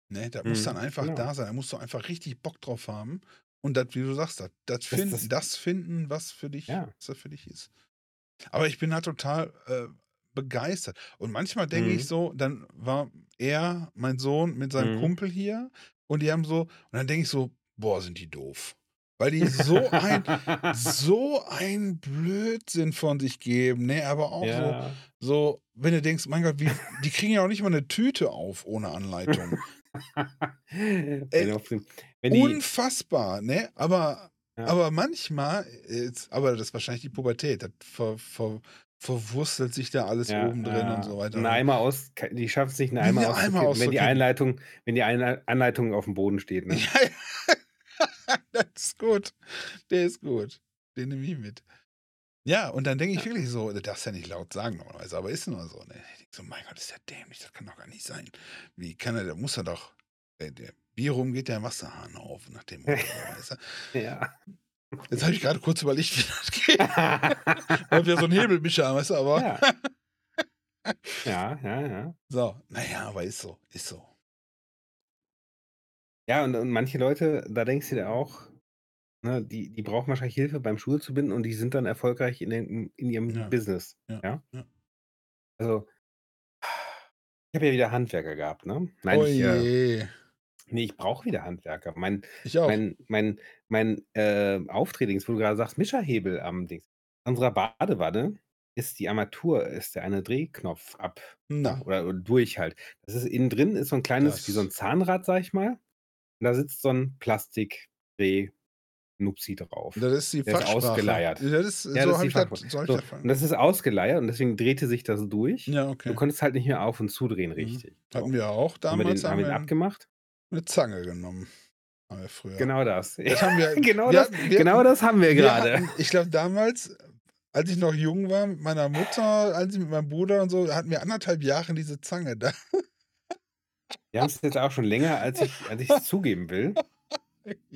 Ne? Das muss dann Mhm, einfach genau. da sein. Da musst du einfach richtig Bock drauf haben. Und das, wie du sagst, das, das, Das finden, das das finden, was für dich, Ja. was für dich ist. Aber ich bin halt total äh, begeistert. Und manchmal denke ich Mhm. so, dann war er, mein Sohn, mit seinem Mhm. Kumpel hier und die haben so, und dann denke ich so, boah, sind die doof. Weil die so ein, so ein Blödsinn von sich geben, ne? Aber auch Ja. so, so, wenn du denkst, mein Gott, wie, die kriegen ja auch nicht mal eine Tüte auf ohne Anleitung. [LAUGHS] Ey, auf dem unfassbar, ne? Aber, Ja. aber manchmal, jetzt, aber das ist wahrscheinlich die Pubertät, das ver, ver, verwurstelt sich da alles Ja, oben drin und ja. so weiter. 'N Eimer aus die schaffen's nicht, 'n Wie Eimer eine Eimer auszukippen, wenn die. Einleitung wenn die Einlei Anleitung aufm Boden steht, ne? [LAUGHS] Ja, ja. [LAUGHS] das ist gut. Der ist gut. Den nehme ich mit. Ja, und dann denke ich Ja. wirklich so, du darfst ja nicht laut sagen normalerweise, aber ist nur so, ne? Ich denke so, mein Gott, ist der dämlich, das kann doch gar nicht sein. Wie kann er, da muss er doch, der, der Bier rum geht der Wasserhahn auf, nach dem? [LAUGHS] Ja. Jetzt habe ich gerade kurz überlegt, [LAUGHS] wie das geht. Weil wir so einen Hebelmischer haben, weißt du, aber. Ja. Ja, ja, ja. So, naja, aber ist so, ist so. Ja, und und manche Leute, da denkst du dir auch ne, die die brauchen wahrscheinlich Hilfe beim Schuhe zu binden und die sind dann erfolgreich in dem in ihrem Ja. Business, Ja, ja? ja. Also ich habe ja wieder Handwerker gehabt, ne? Nein, Oh ich, äh je. ne, ich brauche wieder Handwerker. Mein Ich auch. mein mein mein, äh, Aufdrehdings, wo du grade sagst, Mischerhebel am Dings. An unserer Badewanne ist die Armatur ist der eine Drehknopf ab, ja, Na. oder oder durch halt. Das ist innen drin ist so 'n kleines wie so 'n Das Zahnrad, sage ich mal. Und da sitzt so 'n Plastik-Dreh-Nupsi drauf. Das ist die Der ist ausgeleiert. Das Ja, so das ist das so das und das ist ausgeleiert und deswegen drehte sich das durch. Ja, Du okay. konntest halt nicht mehr auf und zudrehen Mhm. richtig. Hatten So. wir auch Haben wir damals den haben wir den abgemacht? 'ne Zange genommen. Haben wir früher. Genau das. Das haben wir [LAUGHS] Genau wir das hatten wir genau hatten das haben wir grade. hatten ich glaube damals, als ich noch jung war mit meiner Mutter, als ich mit meinem Bruder und so, hatten wir 1,5 Jahre diese Zange da. Wir haben's jetzt auch schon länger, als ich als ich's [LAUGHS] zugeben will.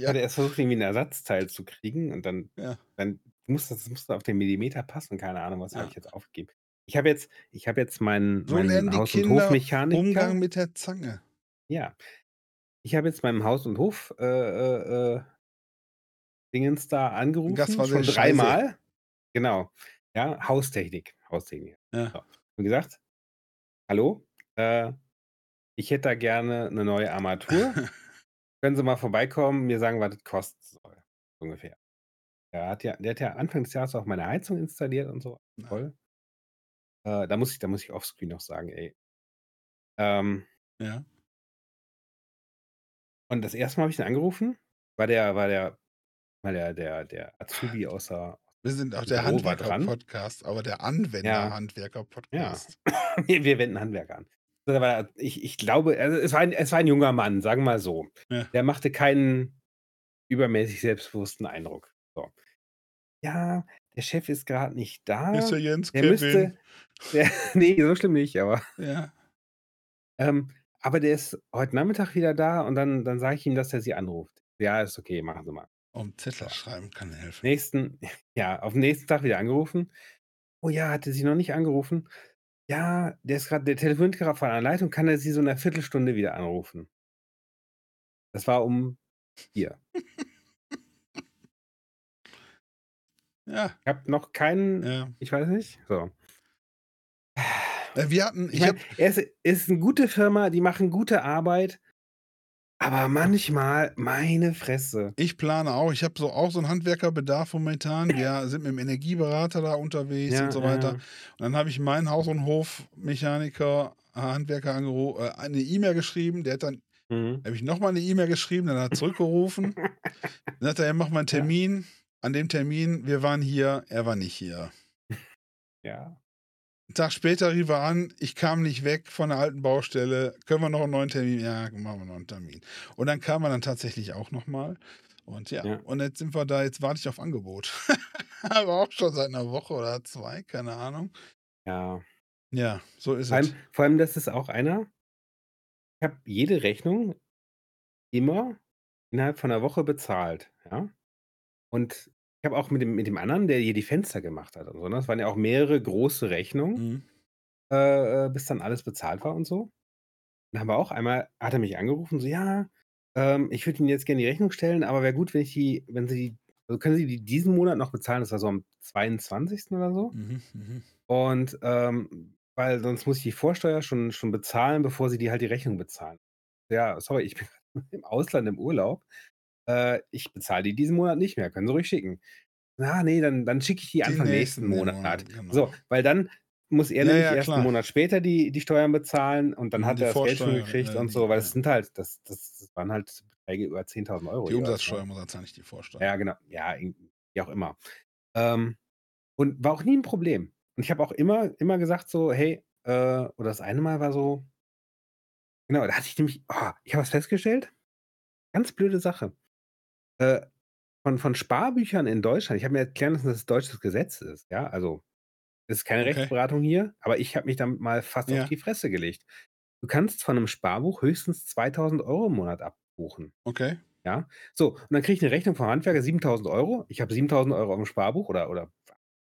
Ich Ja. hatte erst versucht, irgendwie 'n Ersatzteil zu kriegen und dann Ja. dann muss das musste auf den Millimeter passen, keine Ahnung, was habe Ja. ich jetzt aufgegeben. Ich habe jetzt ich habe jetzt meinen So lernen meinen die Haus und Kinder Hofmechaniker Umgang mit der Zange. Ja. Ich habe jetzt meinem Haus und Hof, äh, äh, äh Dingens da Das angerufen, war schon dreimal. Genau. Ja, Haustechnik Haustechnik. Ja. So. Und gesagt: „Hallo, äh, ich hätte da gerne 'ne neue Armatur. Können Sie mal vorbeikommen, mir sagen, was das kosten soll?“ Ungefähr. Der hat ja der hat ja Anfang des Jahres auch meine Heizung installiert und so, toll. Äh, da muss ich da muss ich offscreen noch sagen, ey. Ähm Ja. Und das erste Mal habe ich ihn angerufen, war der war der war der der der Azubi aus der Wir sind auch der. Handwerker-Podcast, aber der Ja. Ja. Anwender-Handwerker-Podcast. [LAUGHS] Wir wir wenden Handwerker an. Ich ich glaube, also, es war ein es war ein junger Mann, sagen wir mal so. Ja. Der machte keinen übermäßig selbstbewussten Eindruck. So. „Ja, der Chef ist grad nicht da. Mr. Jens Der Kevin. müsste [LAUGHS] der“ ne, so schlimm nicht, aber Ja. „ähm, aber der ist heute Nachmittag wieder da und dann dann sage ich ihm, dass er Sie anruft.“ „Ja, ist okay, machen Sie mal.“ Auf'm Zettel schreiben kann helfen. Nächsten [LAUGHS] ja, auf'm nächsten Tag wieder angerufen. „Oh ja, hatte Sie noch nicht angerufen?“ „Ja, der ist grad der telefoniert grad von einer Leitung, kann er Sie so in 'ner Viertelstunde wieder anrufen?“ Das war um 4. [LAUGHS] Ja. Ich habe noch keinen Ja. ich weiß nicht, so. Äh, wir hatten Ich ich meine, habe er ist ist 'ne gute Firma, die machen gute Arbeit, aber manchmal, meine Fresse. Ich plane auch. Ich habe so auch so 'n Handwerkerbedarf momentan. Wir sind mit dem Energieberater da unterwegs Ja, und so ja, weiter. ja. Und dann habe ich meinen Haus und Hofmechaniker, äh, Handwerker angeru äh, eine E-Mail geschrieben. Der hat dann Mhm. habe ich noch mal 'ne E-Mail geschrieben, dann hat er zurückgerufen. [LAUGHS] Dann sagt er: „Ja, mach mal 'n Ja. Termin.“ An dem Termin wir waren hier, er war nicht hier. Ja. 'N Tag später rief er an, ich kam nicht weg von der alten Baustelle. „Können wir noch 'n neuen Termin?“ „Ja, machen wir noch 'n Termin.“ Und dann kam er dann tatsächlich auch noch mal. Und ja, Ja. und jetzt sind wir da jetzt warte ich auf Angebot. [LAUGHS] Aber auch schon seit 'ner Woche oder 2, keine Ahnung. Ja. Ja, so ist Vor es. allem vor allem, das ist auch einer ich habe jede Rechnung immer innerhalb von 'ner Woche bezahlt, ja? Und ich habe auch mit dem mit dem anderen, der hier die Fenster gemacht hat und so, ne? Das waren ja auch mehrere große Rechnungen, Mhm. äh, äh, bis dann alles bezahlt war und so. Dann haben wir auch einmal hat er mich angerufen, so: „Ja, ähm, ich würde Ihnen jetzt gerne die Rechnung stellen, aber wäre gut, wenn ich die wenn Sie die also, können Sie die diesen Monat noch bezahlen?“ Das war so am 22. oder so. Mhm, mhm. Und, ähm, weil sonst muss ich die Vorsteuer schon schon bezahlen, bevor Sie die halt die Rechnung bezahlen. „Ja, sorry, ich bin [LAUGHS] im Ausland im Urlaub. Äh, ich bezahle die diesen Monat nicht mehr. Können Sie ruhig schicken.“ „Ja, ne, dann dann schicke ich die Die Anfang nächsten nächsten Monat.“ Monat, genau. So, weil dann muss er Ja, nämlich ja, erst 'n klar. Monat später die die Steuern bezahlen und dann Mhm, hat er das Geld schon gekriegt äh, und so, weil das sind halt das das waren halt Beträge über 10.000 € Die jeweils, Umsatzsteuer ne? muss er zahlen, nicht die Vorsteuer. Ja, genau. Ja, wie auch immer. Ähm, und war auch nie 'n Problem. Und ich habe auch immer immer gesagt so: „Hey“ äh, oder das eine Mal war so genau, da hatte ich nämlich oh, ich habe was festgestellt, ganz blöde Sache. Äh, von von Sparbüchern in Deutschland ich habe mir erklären lassen, dass es deutsches Gesetz ist, ja? Also, es ist keine Okay. Rechtsberatung hier, aber ich habe mich damit mal fast auf Ja. die Fresse gelegt. Du kannst von 'nem Sparbuch höchstens 2.000 € im Monat abbuchen, Okay. ja? So, und dann kriege ich 'ne Rechnung vom Handwerker, 7.000 €. Ich habe 7.000 € auf'm Sparbuch oder oder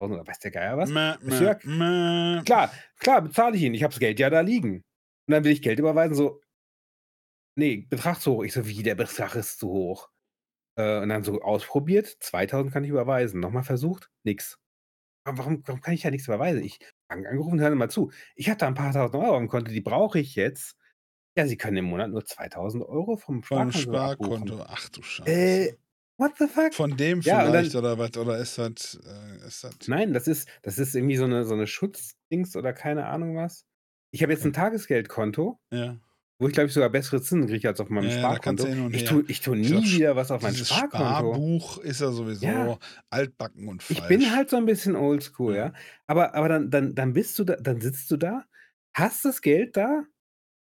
oder weiß der Geier was. Mä, Ich so: mä, „Ja, mä. klar, klar, bezahle ich Ihnen. Ich habe das Geld ja da liegen.“ Und dann will ich Geld überweisen, so: „Ne, Betrag zu hoch.“ Ich so: „Wie, der Betrag ist zu hoch?“ Äh, und dann so ausprobiert, 2.000 kann ich überweisen. Nochmal versucht, nix. Warum warum kann ich ja nichts überweisen? Ich Bank angerufen: „Hören mal zu, ich habe da ein paar Tausend Euro dem Konto, die brauche ich jetzt.“ „Ja, Sie können im Monat nur 2.000 Euro vom Vom Sparkonto abbuchen.“ Sparkonto. Ach du Scheiße. Äh, what the fuck? Von dem Ja, vielleicht dann oder was? Oder ist das äh, ist das Nein, das ist das ist irgendwie so 'ne so 'ne Schutzdings oder keine Ahnung was. Ich habe jetzt 'n Okay. Tagesgeldkonto, Ja. Wo ich, glaube ich, sogar bessere Zinsen kriege als auf meinem Ja, ja, Sparkonto. und Ich tue ich tue nie glaube, wieder was auf mein dieses Sparkonto. Sparbuch ist ja sowieso Ja. altbacken und Ich bin falsch. halt so 'n bisschen oldschool, Ja. ja. Aber aber dann dann dann bist du da dann sitzt du da, hast das Geld da,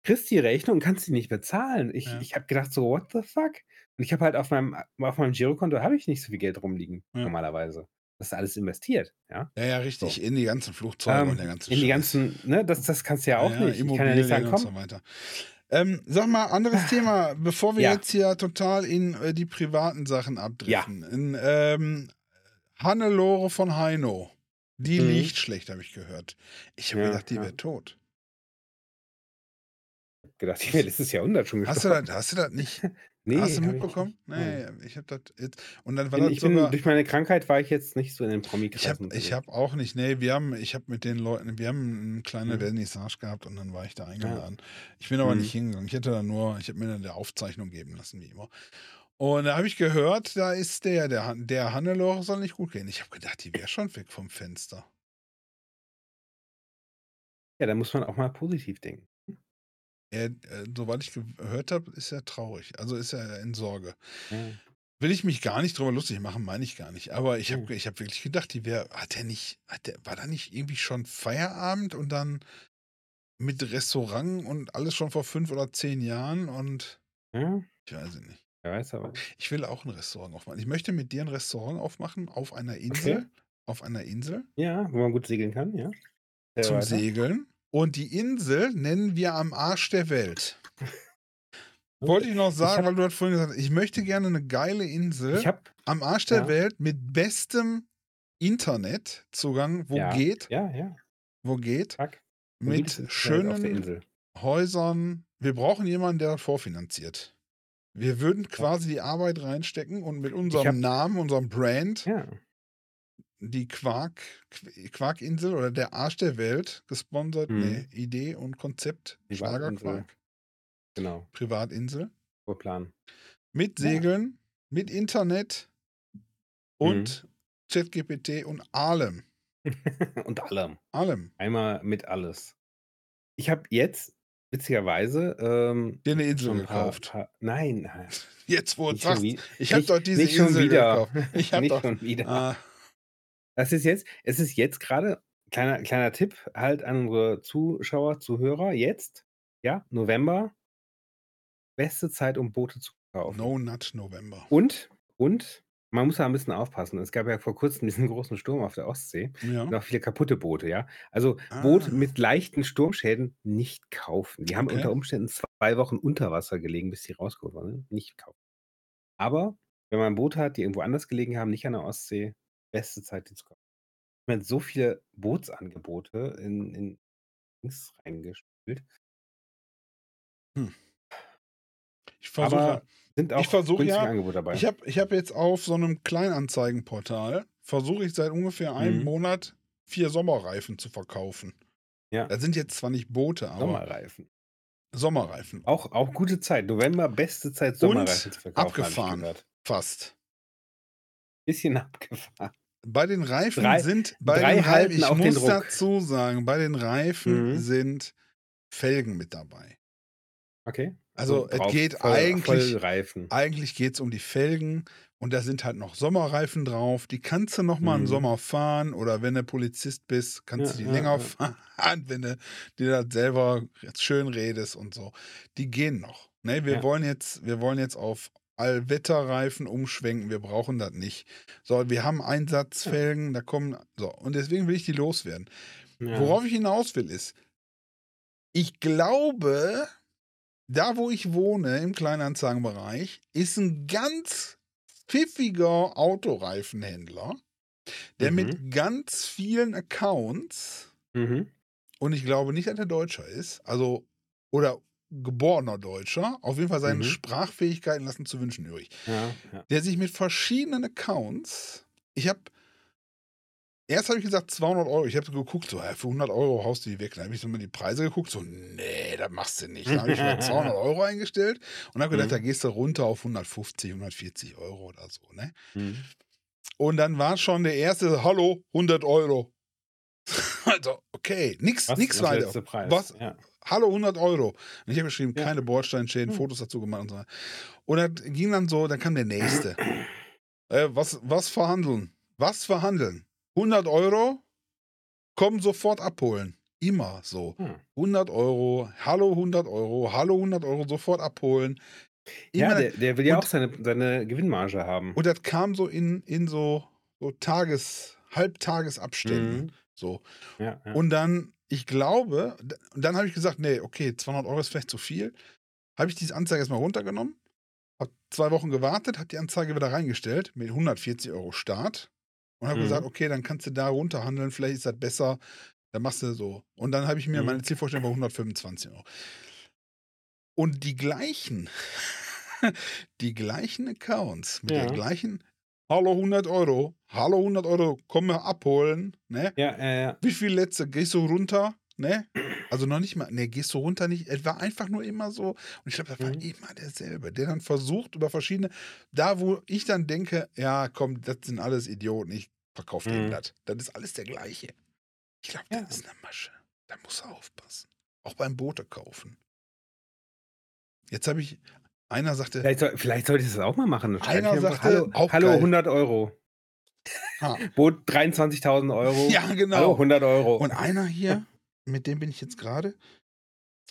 kriegst die Rechnung und kannst die nicht bezahlen. Ich Ja. ich habe gedacht so: „What the fuck?“ Und ich habe halt auf meinem auf meinem Girokonto habe ich nicht so viel Geld rumliegen Ja. normalerweise. Das ist alles investiert, ja. Ja, ja, So. richtig, in die ganzen Flugzeuge und Ähm, der ganze in die ganzen ne, das das kannst du ja Ja, auch ja, nicht. Ich kann ja nicht sagen: Immobilien und so weiter. Ähm, sag mal, anderes [LAUGHS] Thema, bevor wir Ja. jetzt hier total in, äh, die privaten Sachen Ja. abdriften. In, ähm, Hannelore von Heino, die Mhm. liegt schlecht, habe ich gehört. Ich habe Ja, gedacht, die ja. wäre tot. Gedacht, die wäre letztes Jahrhundert schon Hast du gestorben. das hast du das nicht [LAUGHS] hast Ne, du ich mitbekommen? nicht. Nein. Ne, ich habe das jetzt und dann war Bin das ich bin sogar durch meine Krankheit war ich jetzt nicht so in den ich habe ich habe auch nicht ne, wir haben ich habe mit den Leuten wir haben 'ne kleine Mhm. Vernissage gehabt und dann war ich da Ja. eingeladen. Ich bin aber nicht Mhm. hingegangen. Ich hätte da nur ich habe mir dann 'ne Aufzeichnung geben lassen, wie immer. Und da habe ich gehört, da ist der der der Hannelore soll nicht gut gehen. Ich habe gedacht, die wäre schon weg vom Fenster. Ja, da muss man auch mal positiv denken. Äh, äh, soweit ich gehört habe, ist er traurig. Also, ist er in Sorge. Ja. Will ich mich gar nicht drüber lustig machen, meine ich gar nicht. Aber ich Mhm. habe ich habe wirklich gedacht, die wäre hat der nicht hat der war da nicht irgendwie schon Feierabend und dann mit Restaurant und alles schon vor 5 oder 10 Jahren und Ja. ich weiß es nicht. Wer weiß aber. Ich will auch 'n Restaurant aufmachen. Ich möchte mit dir 'n Restaurant aufmachen auf einer Okay. Insel auf einer Insel Ja, wo man gut segeln kann, ja. Erzähl zum weiter. Segeln. Und die Insel nennen wir am Arsch der Welt. Wollte ich noch Ich sagen, habe weil du das vorhin gesagt hast, ich möchte gerne 'ne geile ich Insel habe am Arsch der ja. Welt mit bestem Internetzugang, wo Ja, geht ja, ja. wo geht, Zack. mit schönen. Häusern. Wir brauchen jemanden, der das vorfinanziert. Wir würden quasi die Arbeit reinstecken und mit Ich unserem habe Namen, unserem Brand Ja. Die Quark Qu Quarkinsel oder der Arsch der Welt gesponsert ne, Idee und Konzept. Schlagerquark. Genau. Privatinsel. Urplan. Mit Ja. Segeln, mit Internet und ChatGPT und allem. [LAUGHS] Und allem. Allem. Einmal mit alles. Ich habe jetzt witzigerweise, ähm, Dir 'ne Insel 'n paar gekauft. paar nein, nein. [LAUGHS] Jetzt, wo sagst, wie ich habe doch diese nicht schon Insel wieder. gekauft. Ich habe Nicht doch schon wieder. ah. Das ist jetzt es ist jetzt grade kleiner kleiner Tipp halt an unsere Zuschauer, Zuhörer, jetzt, ja, November beste Zeit, um Boote zu kaufen. No Nut November. Und und man muss da 'n bisschen aufpassen. Es gab ja vor Kurzem diesen [LAUGHS] großen Sturm auf der Ostsee Ja. und auch viele kaputte Boote, ja. Also, Boot Ah. mit leichten Sturmschäden nicht kaufen. Die haben Okay. unter Umständen 2 Wochen unter Wasser gelegen, bis die rausgeholt wurden. Nicht kaufen. Aber wenn man 'n Boot hat, die irgendwo anders gelegen haben, nicht an der Ostsee, beste Zeit, die zu kaufen. Im Moment so viele Bootsangebote in in Dings reingespült. Hm. Ich versuche Aber sind ich auch versuche günstige ja Angebote dabei. ich habe ich habe jetzt auf so 'nem Kleinanzeigenportal versuche ich seit ungefähr einem Mhm. Monat 4 Sommerreifen zu verkaufen. Ja. Das sind jetzt zwar nicht Boote, aber Sommerreifen. Sommerreifen. Auch auch gute Zeit. November, beste Zeit, Und Sommerreifen zu verkaufen, ich abgefahren. Fast. Bisschen [LAUGHS] abgefahren. Bei den Reifen 3 sind bei 3 den Reifen ich muss dazu sagen, bei den Reifen Mhm. sind Felgen mit dabei. Okay. Also, So es drauf geht voll eigentlich Vollreifen. eigentlich geht's um die Felgen und da sind halt noch Sommerreifen drauf. Die kannst du noch mal 'n Mhm. Sommer fahren oder wenn du Polizist bist, kannst Ja, du die ja, länger [LAUGHS] ja. fahren, wenn du dir das selber jetzt schön redest und so. Die gehen noch, ne? Wir wollen jetzt wir wollen jetzt auf Allwetterreifen umschwenken. Wir brauchen das nicht. So, wir haben. Einsatzfelgen, da kommen so und deswegen will ich die loswerden. Ja. Worauf ich hinaus will, ist ich glaube, da wo ich wohne im Kleinanzeigenbereich, ist 'n ganz pfiffiger Autoreifenhändler, der Mhm. mit ganz vielen Accounts Mhm. und ich glaube nicht, dass er Deutscher ist, also oder geborener Deutscher. Auf jeden Fall seine Mhm. Sprachfähigkeiten lassen zu wünschen übrig. Ja, ja. Der sich mit verschiedenen Accounts, ich habe, erst habe ich gesagt 200 Euro. Ich habe so geguckt, so, ja, für 100 Euro haust du die weg. Dann habe ich so mal die Preise geguckt, so, nee, das machst du nicht. Dann habe ich mal [LAUGHS] 200 Euro eingestellt und habe gedacht, Mhm. da gehst du runter auf 150, 140 Euro oder so, ne? Mhm. Und dann war schon der erste, hallo, 100 Euro. [LAUGHS] Also, okay, nix, Was, nix was weiter. Was? Ja. Hallo, 100 Euro. Und ich habe geschrieben, Ja. keine Bordsteinschäden, Hm. Fotos dazu gemacht und so. Und dann ging dann so, dann kam der nächste. [CLEARS THROAT] äh, was, was verhandeln? Was verhandeln? 100 Euro? Komm sofort abholen. Immer so. Hm. 100 Euro, hallo 100 Euro, hallo 100 Euro, sofort abholen. Ja, Immer, der, der will ja und- auch seine, seine Gewinnmarge haben. und das kam so in, in so, so Tages-, Halbtagesabständen. Mhm. So. Ja, ja. Und dann, ich glaube, und dann habe ich gesagt, nee, okay, 200 Euro ist vielleicht zu viel. Habe ich diese Anzeige erstmal runtergenommen, habe zwei Wochen gewartet, habe die Anzeige wieder reingestellt mit 140 Euro Start und habe Mhm. gesagt, okay, dann kannst du da runterhandeln, vielleicht ist das besser, dann machst du so. Und dann habe ich mir Mhm. meine Zielvorstellung bei 125 Euro. Und die gleichen, [LAUGHS] die gleichen Accounts mit Ja. der gleichen, hallo 100 Euro, hallo 100 Euro, komm mal abholen, ne? ja, ja, ja. Wie viel letzte? Gehst du runter? Ne? Also noch nicht mal, ne, gehst du runter nicht. Es war einfach nur immer so. Und ich glaube, das war Mhm. immer derselbe, der dann versucht über verschiedene, da wo ich dann denke, ja, komm, das sind alles Idioten, ich verkaufe dem Mhm. das. Das ist alles der gleiche. Ich glaube, Ja. das ist eine Masche. Da muss er aufpassen. Auch beim Boote kaufen. Jetzt habe ich, einer sagte, Vielleicht, soll, vielleicht sollte ich das auch mal machen. Einer ich einfach, sagte, hallo, hallo geil. 100 Euro. ah, [LAUGHS] Boot 23.000 Euro. ja, Hallo genau. 100 Euro. Und einer hier, [LAUGHS] mit dem bin ich jetzt gerade,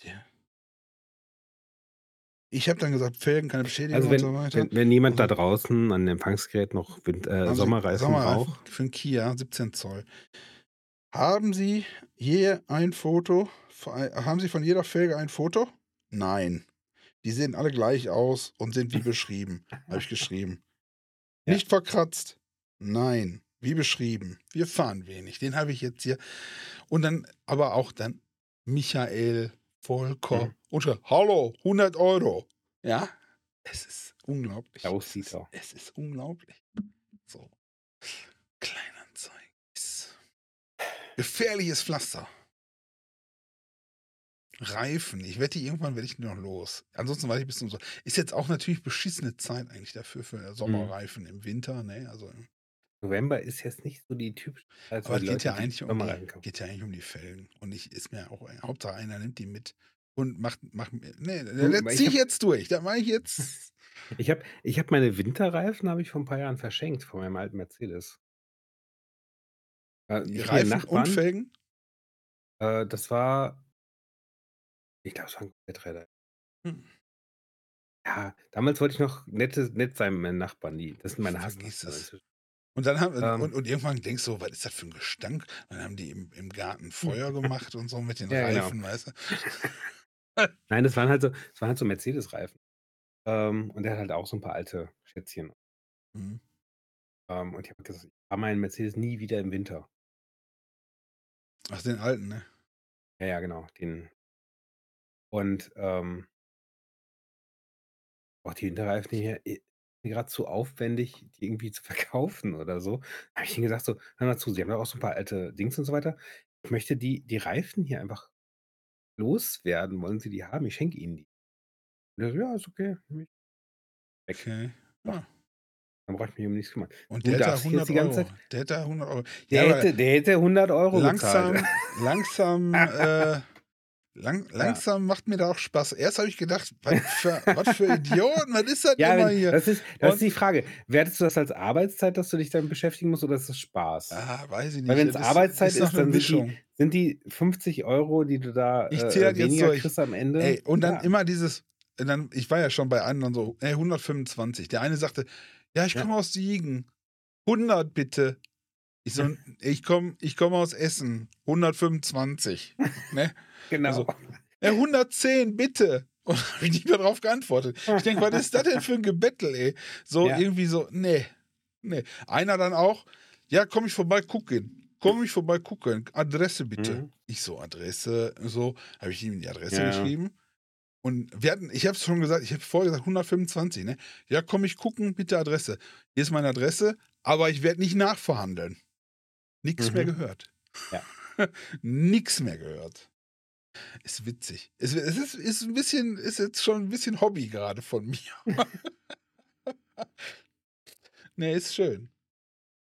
der. Ich habe dann gesagt, Felgen, keine Beschädigung also und wenn, so weiter. wenn, wenn jemand da Also- draußen an dem Empfangsgerät noch Wind, äh, Sie Sommerreifen Sommerreifen braucht, Für einen Kia, 17 Zoll. Haben Sie je ein Foto, haben Sie von jeder Felge ein Foto? Nein. Die sehen alle gleich aus und sind wie [LAUGHS] beschrieben, habe ich geschrieben. Ja. Nicht verkratzt? Nein. Wie beschrieben. Wir fahren wenig. Den habe ich jetzt hier. Und dann aber auch dann Michael, Volker Mhm. und schon, hallo, 100 Euro. Ja, es ist unglaublich. Klaus es, ist, es ist unglaublich. So. Kleinanzeigen. Ist gefährliches Pflaster. Reifen. Ich wette, irgendwann werde ich die noch los. Ansonsten warte ich bis zum Sommer. Ist jetzt auch natürlich beschissene Zeit eigentlich dafür für Mhm. Sommerreifen im Winter, ne? Also, November ist jetzt nicht so die typische Zeit, aber es geht Leute ja eigentlich um die, geht ja eigentlich um die Felgen. Und ich ist mir auch Hauptsache einer nimmt die mit und macht macht nee, ich ziehe ich jetzt durch. Da mache ich jetzt. [LAUGHS] Ich habe ich hab meine Winterreifen habe ich vor ein paar Jahren verschenkt von meinem alten Mercedes. Äh, Reifen und Felgen. äh, das war, ich glaube, es war ein Kompletträder. Hm. Ja, damals wollte ich noch nette, nett sein mit meinen Nachbarn. Die, das sind meine Hassnachbarn. Und dann haben Ähm. und, und irgendwann denkst du, was ist das für ein Gestank? Dann haben die im, im Garten Feuer gemacht und so mit den [LAUGHS] Ja, genau. Reifen, weißt du? [LAUGHS] Nein, das waren halt so, das waren halt so Mercedes-Reifen. Ähm, und der hat halt auch so ein paar alte Schätzchen. Mhm. Ähm, und ich habe gesagt, ich fahre meinen Mercedes nie wieder im Winter. Ach, den alten, ne? Ja, ja, genau. Den. Und ähm, auch die Winterreifen hier gerade zu aufwendig, die irgendwie zu [LAUGHS] verkaufen oder so. habe ich ihnen gesagt, so, hör mal zu, sie haben ja auch so ein paar alte Dings und so weiter. Ich möchte die, die Reifen hier einfach loswerden. Wollen Sie die haben? Ich schenke Ihnen die. Und er so, ja, ist okay. ich. Weg. Okay. Ja. Dann brauche ich mich um nichts kümmern. Und Du der hätte darfst jetzt 100 die ganze Euro. Zeit- Der hätte 100 Euro. Der, Ja, aber hätte, der hätte 100 Euro langsam, bezahlt. langsam, [LAUGHS] äh, lang, langsam macht mir da auch Spaß. Erst habe ich gedacht, was für, was für [LAUGHS] Idioten, was ist das Ja, immer hier? das, ist, das ist die Frage. Wertest du das als Arbeitszeit, dass du dich damit beschäftigen musst, oder ist das Spaß? Ah, weiß ich nicht. Weil wenn es Arbeitszeit ist, eine dann sind die, sind die 50 Euro, die du da Ich äh, das jetzt weniger durch. kriegst am Ende. Ey, und dann ja. immer dieses, dann, ich war ja schon bei anderen so, ey, 125. Der eine sagte, ja, ich Ja. komme aus Siegen. 100 bitte. Ich so, ich komme ich komm aus Essen. 125. [LAUGHS] ne? Genau. also- Ja, 110 bitte. [LAUGHS] Und habe ich nicht mehr drauf geantwortet. Ich denke, was ist das denn für ein Gebettel, ey? So Ja. irgendwie so, nee, nee. Einer dann auch, ja, komm ich vorbei gucken. Komm ich vorbei gucken. Adresse bitte. Mhm. Ich so, Adresse, so, habe ich ihm die Adresse Ja. geschrieben. Und wir hatten, ich habe es schon gesagt, ich habe vorher gesagt 125, ne? Ja, komm ich gucken mit der Adresse. Hier ist meine Adresse, aber ich werde nicht nachverhandeln. Mehr Mhm. gehört. Ja. [LAUGHS] Nix mehr gehört. Ist witzig. Es, es ist, ist ein bisschen, ist jetzt schon ein bisschen Hobby gerade von mir. [LAUGHS] ne, ist schön.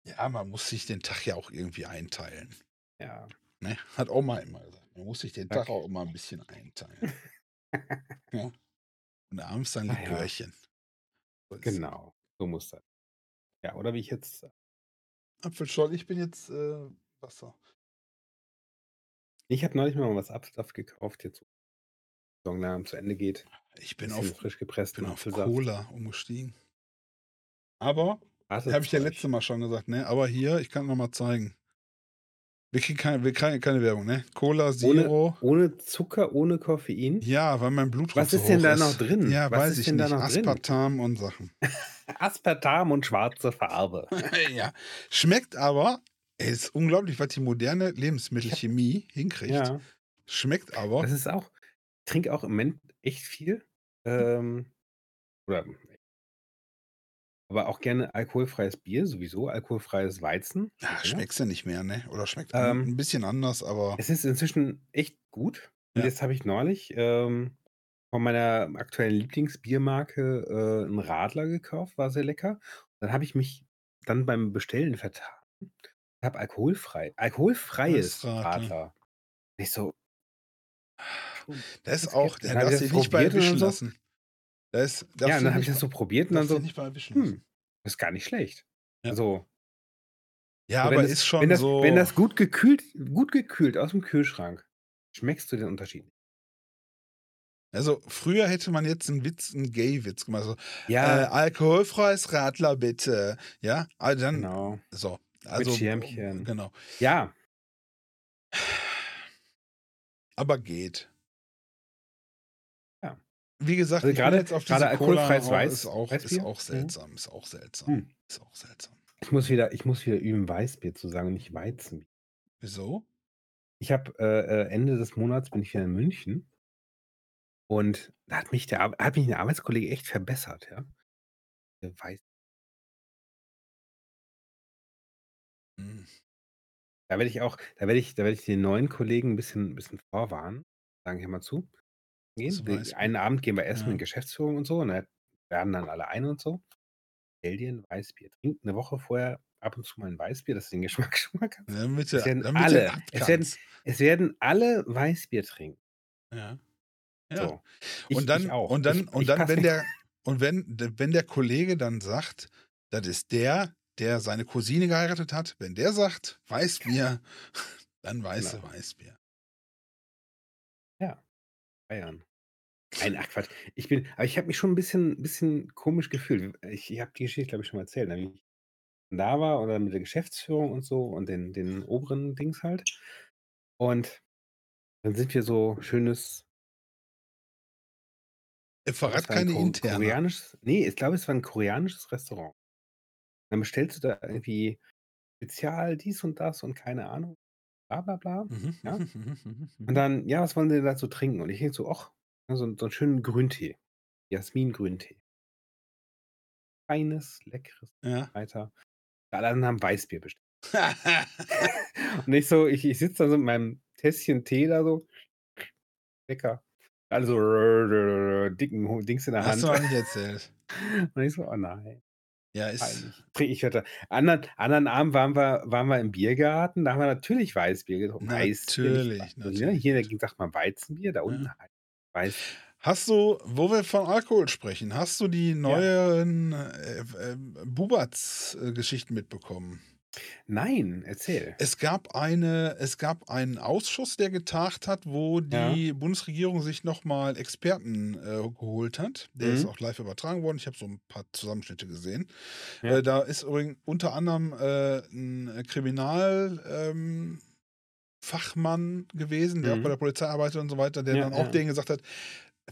Ja, man muss sich den Tag ja auch irgendwie einteilen. Ja. Ne? Hat Oma immer gesagt. Man muss sich den Tag Okay. auch immer ein bisschen einteilen. [LAUGHS] ja. Und abends dann Ah ja. Likörchen. So ist es. Genau. So muss das. Ja, oder wie ich jetzt. Apfelschorle, ich bin jetzt äh, Wasser. Ich habe neulich mal was Absaft gekauft, jetzt wo die Saison langsam zu Ende geht. Ich bin Bisschen auf, frisch gepressten bin auf Apfelsaft. Cola umgestiegen. Aber, Krasses habe ich ja Zeug. letzte Mal schon gesagt, ne? Aber hier, ich kann noch mal zeigen. Wir kriegen keine, wir kriegen keine Werbung, ne? Cola Zero. Ohne Zucker, ohne Koffein. Ja, weil mein Blutdruck Was so ist denn hoch da ist. noch drin? Ja, Was weiß ist ich denn da nicht. noch drin? Aspartam und Sachen. [LAUGHS] Aspartam und schwarze Farbe. [LAUGHS] ja. Schmeckt aber, ey, ist unglaublich, was die moderne Lebensmittelchemie hinkriegt. ja. Schmeckt aber. Das ist auch, ich trinke auch im Moment echt viel. Ähm, oder, aber auch gerne alkoholfreies Bier, sowieso, alkoholfreies Weizen. Ja, länger. schmeckst du nicht mehr, ne? Oder schmeckt Ähm, ein bisschen anders, aber. Es ist inzwischen echt gut. Und Ja. jetzt habe ich neulich ähm, von meiner aktuellen Lieblingsbiermarke äh, einen Radler gekauft, war sehr lecker. Dann habe ich mich dann beim Bestellen vertan. Ich habe alkoholfrei, alkoholfreies Das Radler. Radler. Ich so, Da ist das auch, der ich sich das nicht bei erwischen so. lassen. Da ist, ja, und dann habe ich nicht das so probiert und dann so, nicht bei hm, das ist gar nicht schlecht. Ja. Also, Ja, aber das, ist schon wenn das, so. wenn das gut gekühlt, gut gekühlt aus dem Kühlschrank, schmeckst du den Unterschied. nicht. Also früher hätte man jetzt einen Witz, einen Gay-Witz gemacht. So, äh, Ja, alkoholfreies Radler bitte. Ja, also dann, genau. so. Also, Schirmchen. genau. Ja, Aber geht. Ja. Wie gesagt, Also gerade- jetzt auf gerade alkoholfreies auch- Weiß- ist auch, ist auch Mhm. seltsam, ist auch seltsam, Hm. ist auch seltsam. Ich muss wieder, ich muss wieder üben, Weißbier zu sagen und nicht Weizenbier. Wieso? Ich habe äh, äh, Ende des Monats bin ich wieder in München und da hat mich der hat mich ein Arbeitskollege echt verbessert, ja. Weiß. Hm. Da werde ich auch, da werde ich, da werde ich den neuen Kollegen ein bisschen, ein bisschen vorwarnen. Sagen hier mal zu. Gehen. Zu Wir-. Einen Abend gehen wir essen Ja. mit Geschäftsführung und so und da werden dann alle ein und so. Stell dir ein Weißbier. Trink eine Woche vorher ab und zu mal ein Weißbier, dass du den Geschmack [LAUGHS] schon mal kannst. Damit Es du, werden damit alle, ab es werden, kannst. es werden alle Weißbier trinken. Ja. Ja. So. Ich, und dann, ich auch. und dann, ich, und ich dann, wenn mich- der, und wenn, wenn der Kollege dann sagt, das ist der, der seine Cousine geheiratet hat, wenn der sagt, Weißbier, [LAUGHS] dann weißt Genau. Weißbier. Bayern. Nein, ach Quatsch. Ich bin, aber ich habe mich schon ein bisschen, bisschen komisch gefühlt. Ich, ich habe die Geschichte, glaube ich, schon mal erzählt, ne, wie ich da war oder mit der Geschäftsführung und so und den, den oberen Dings halt. Und dann sind wir so schönes. Er verrat keine Ko- interne. Koreanisches, nee, ich glaube, es war ein koreanisches Restaurant. Dann bestellst du da irgendwie Spezial dies und das und keine Ahnung. Bla bla bla. Mhm. Ja. Und [LAUGHS] dann, ja, was wollen Sie dazu trinken? Und ich denke so, ach, so, so einen schönen Grüntee. Jasmin-Grüntee. Feines, leckeres Ja. weiter. Alle anderen haben Weißbier bestellt. [LAUGHS] Und ich so, ich, ich sitze da so mit meinem Tässchen Tee da so. Lecker. Also dicken Dings in der Hast Hand. du mal nicht erzählt. [LAUGHS] Und ich so, oh nein, Ja, ist. ich weiter. Anderen, anderen Abend waren wir, waren wir im Biergarten, da haben wir natürlich Weißbier getrunken. Weißbier, Natürlich. Ne? natürlich. Hier sagt man Weizenbier, da unten Weiß. Hast du, wo wir von Alkohol sprechen, hast du die neuen äh, äh, Bubatz-Geschichten mitbekommen? Nein, erzähl. Es gab eine, es gab einen Ausschuss, der getagt hat, wo die Bundesregierung sich nochmal Experten äh, geholt hat. Der Mhm. ist auch live übertragen worden. Ich habe so ein paar Zusammenschnitte gesehen. Ja. Äh, da ist übrigens unter anderem äh, ein Kriminal. Ähm, Fachmann gewesen, der Mhm. auch bei der Polizei arbeitet und so weiter, der Ja, dann auch ja. denen gesagt hat,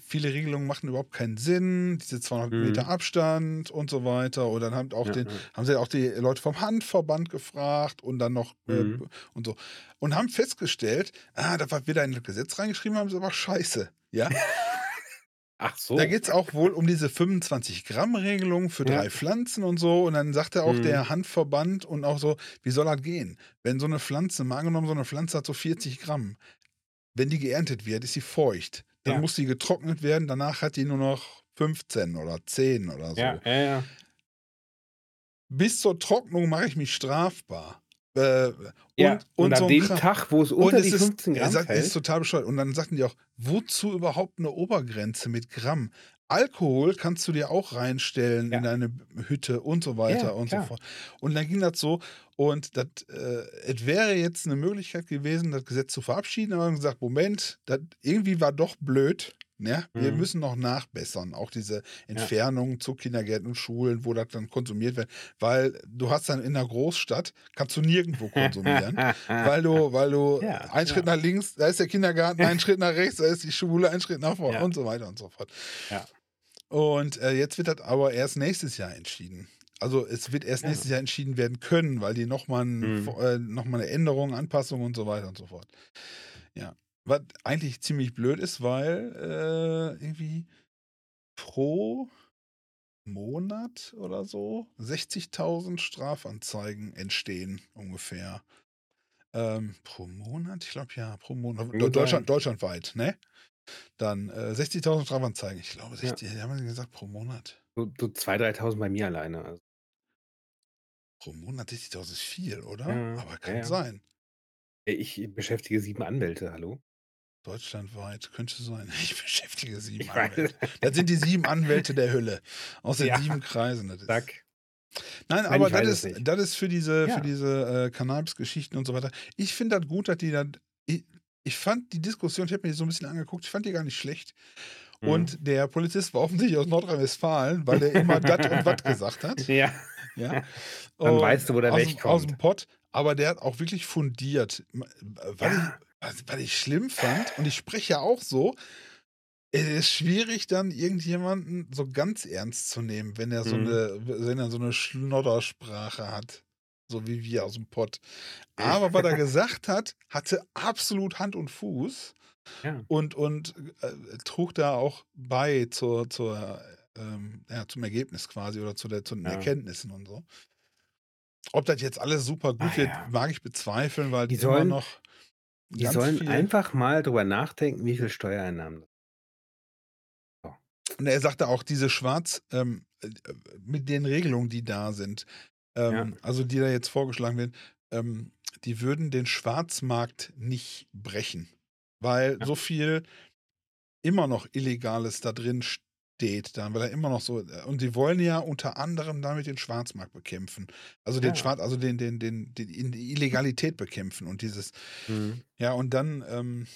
viele Regelungen machen überhaupt keinen Sinn, diese 200 Mhm. Meter Abstand und so weiter. Und dann haben auch Ja, den, ja. haben sie auch die Leute vom Handverband gefragt und dann noch äh, Mhm. und so. Und haben festgestellt, ah, da in das Gesetz reingeschrieben haben, ist aber scheiße. Ja. [LAUGHS] Ach so. Da geht es auch wohl um diese 25-Gramm-Regelung für Ja. drei Pflanzen und so. Und dann sagte auch Mhm. der Handverband und auch so, wie soll das gehen? Wenn so eine Pflanze, mal angenommen, so eine Pflanze hat so 40 Gramm, wenn die geerntet wird, ist sie feucht. Dann Ja. muss sie getrocknet werden, danach hat die nur noch 15 oder 10 oder so. Ja, ja, ja. Bis zur Trocknung mache ich mich strafbar. Äh, und, ja. und, Und, an so dem Kram. Tag, wo es Und unter es die ist, 15 er Gramm sagt, ist total bescheuert. Und dann sagten die auch, wozu überhaupt eine Obergrenze mit Gramm? Alkohol kannst du dir auch reinstellen Ja. in deine Hütte und so weiter Ja, und klar. so fort. Und dann ging das so. Und das, äh, es wäre jetzt eine Möglichkeit gewesen, das Gesetz zu verabschieden, aber wir haben gesagt, Moment, das irgendwie war doch blöd. Ne? Wir Mhm. müssen noch nachbessern, auch diese Entfernungen zu Kindergärten und Schulen, wo das dann konsumiert wird. Weil du hast dann in der Großstadt, kannst du nirgendwo konsumieren. [LAUGHS] Weil du, weil du Ja, einen Schritt ja. nach links, da ist der Kindergarten, einen [LAUGHS] Schritt nach rechts, da ist die Schule, einen Schritt nach vorne Ja. und so weiter und so fort. Und äh, jetzt wird das aber erst nächstes Jahr entschieden. Also es wird erst Ja. nächstes Jahr entschieden werden können, weil die nochmal Mhm. äh, noch mal eine Änderung, Anpassung und so weiter und so fort. Ja. Was eigentlich ziemlich blöd ist, weil äh, irgendwie pro Monat oder so 60.000 Strafanzeigen entstehen ungefähr. Ähm, pro Monat? Ich glaube ja, pro Monat. Deutschland, sein. deutschlandweit, ne? Dann äh, 60.000 Strafanzeigen. Ich glaube, 60, die haben gesagt pro Monat. So, so 2.000, 3.000 bei mir alleine. Also, Pro Monat 60.000 ist viel, oder? Ja, Aber kann ja, ja. sein. ich beschäftige sieben Anwälte, hallo? Deutschlandweit könnte sein. [LAUGHS] Ich beschäftige sieben Ich weiß. Anwälte. Das sind die sieben Anwälte der Hölle. [LAUGHS] Aus den Ja. sieben Kreisen. Das Zack. Nein, Nein, aber das ist, das ist für diese, Ja. für diese äh, Cannabis-Geschichten und so weiter. Ich finde das gut, dass die dann. Ich, fand die Diskussion, ich habe mir die so ein bisschen angeguckt, ich fand die gar nicht schlecht. Mhm. Und der Polizist war offensichtlich aus Nordrhein-Westfalen, weil der immer dat und wat gesagt hat. [LAUGHS] Ja. Ja. [LAUGHS] Dann Und weißt du, wo der aus, Weg dem- Aus dem Pott. Aber der hat auch wirklich fundiert. Weil, Ja. ich, was, was ich schlimm fand, und ich spreche ja auch so, es ist schwierig, dann irgendjemanden so ganz ernst zu nehmen, wenn er so, Mhm. eine, wenn er so eine Schnoddersprache hat. So wie wir aus dem Pott. Aber was er [LAUGHS] gesagt hat, hatte absolut Hand und Fuß Ja. und, und äh, trug da auch bei zur, zur, ähm, ja, zum Ergebnis quasi oder zu, der, zu den Ja. Erkenntnissen und so. Ob das jetzt alles super gut Ah, wird, mag ich bezweifeln, weil Die immer sollen- noch Die sollen viel. einfach mal drüber nachdenken, wie viel Steuereinnahmen. Und er sagte auch, diese Schwarz, ähm, äh, mit den Regelungen, die da sind, ähm, Ja. also die da jetzt vorgeschlagen werden, ähm, die würden den Schwarzmarkt nicht brechen, weil Ja. so viel immer noch Illegales da drin steht, dann, weil er immer noch so, äh, und sie wollen ja unter anderem damit den Schwarzmarkt bekämpfen. Also den Ja. Schwarz, also den, den, den, den, die Illegalität bekämpfen und dieses, Mhm. ja, und dann, ähm,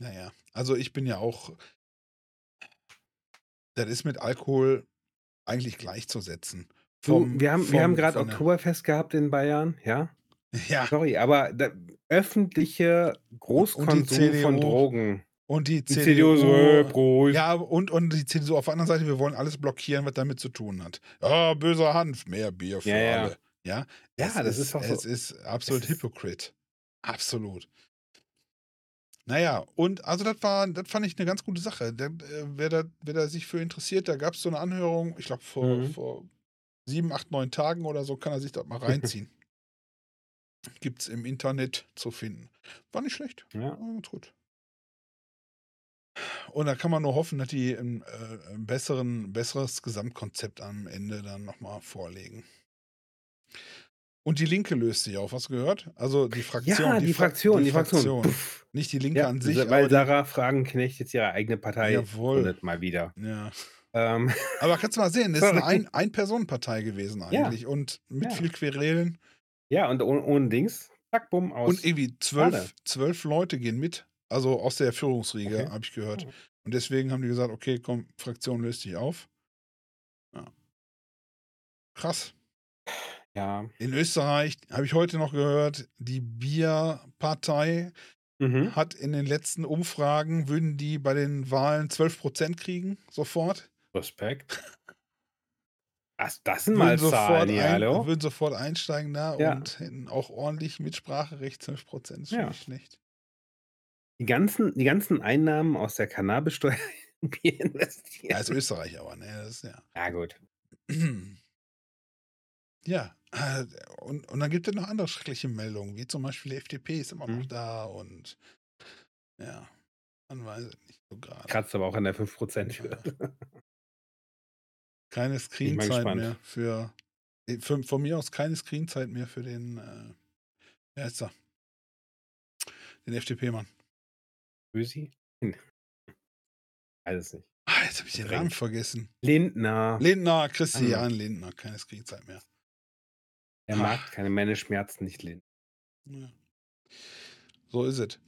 naja, also ich bin ja auch, das ist mit Alkohol eigentlich gleichzusetzen. Du, wir haben, wir vom- haben gerade Oktoberfest gehabt in Bayern, ja? [LAUGHS] Ja, Sorry, aber der öffentliche Großkonsum von Drogen. und die Die CDU. CDU so, ja, und, und die CDU auf der anderen Seite, wir wollen alles blockieren, was damit zu tun hat. Ja, böser Hanf, mehr Bier für Ja, ja. alle. Ja, Ja, es das ist doch so. Es ist absolut Es ist- hypocrite. Absolut. Naja, und also das war, das fand ich eine ganz gute Sache. Der, äh, wer, da, wer da sich für interessiert, da gab es so eine Anhörung, ich glaube vor, Mhm. vor sieben, acht, neun Tagen oder so, kann er sich das mal reinziehen. [LAUGHS] Gibt es im Internet zu finden. War nicht schlecht. Ja. War ganz gut. Und da kann man nur hoffen, dass die ein, äh, ein besseren, besseres Gesamtkonzept am Ende dann nochmal vorlegen. Und die Linke löst sich auf, hast du gehört? Also die Fraktion. Ja, die, Fra- Fraktion, die Fraktion. Puff. Nicht die Linke Ja, an sich, weil aber die, Sarah Fragenknecht jetzt ihre eigene Partei Jawohl. gründet mal wieder. ja. Ähm, Aber kannst du mal sehen, das ist [LAUGHS] eine Sorry. Ein- Ein-Personen-Partei gewesen Ja. eigentlich und mit Ja. viel Querelen. ja, und ohne, Dings, zack, bumm, aus. Und irgendwie zwölf, zwölf Leute gehen mit, also aus der Führungsriege, Okay. habe ich gehört. Oh. Und deswegen haben die gesagt, okay, komm, Fraktion löst sich auf. Ja. Krass. Ja. In Österreich habe ich heute noch gehört, die Bierpartei Mhm. hat in den letzten Umfragen, würden die bei den Wahlen 12% kriegen, sofort. Respekt. Das, das sind mal Zahlen ein, hallo? würden sofort einsteigen da Ja. und hätten auch ordentlich Mitspracherecht, 12% ist schon Ja. nicht schlecht. Die ganzen, die ganzen Einnahmen aus der Cannabissteuer [LAUGHS] investieren. Ja, ist Österreich aber, ne? Das ist ja. Ja, gut. [CLEARS THROAT] Ja, äh, und, und dann gibt es noch andere schreckliche Meldungen, wie zum Beispiel die FDP ist immer noch Mhm. da und ja, man weiß es nicht so gerade. Kratzt aber auch an der 5%-Hürde. Keine Screenzeit mehr für, äh, für, von mir aus keine Screenzeit mehr für den, äh, wer ist er? Den FDP-Mann. Bösi? Hm. Weiß es nicht. Ah, jetzt habe ich den Verdrängt. Namen vergessen. Lindner. Lindner, Christian Ah. Lindner, keine Screenzeit mehr. er Ah. mag keine Männerschmerzen nicht Lindner. Ja. So ist es.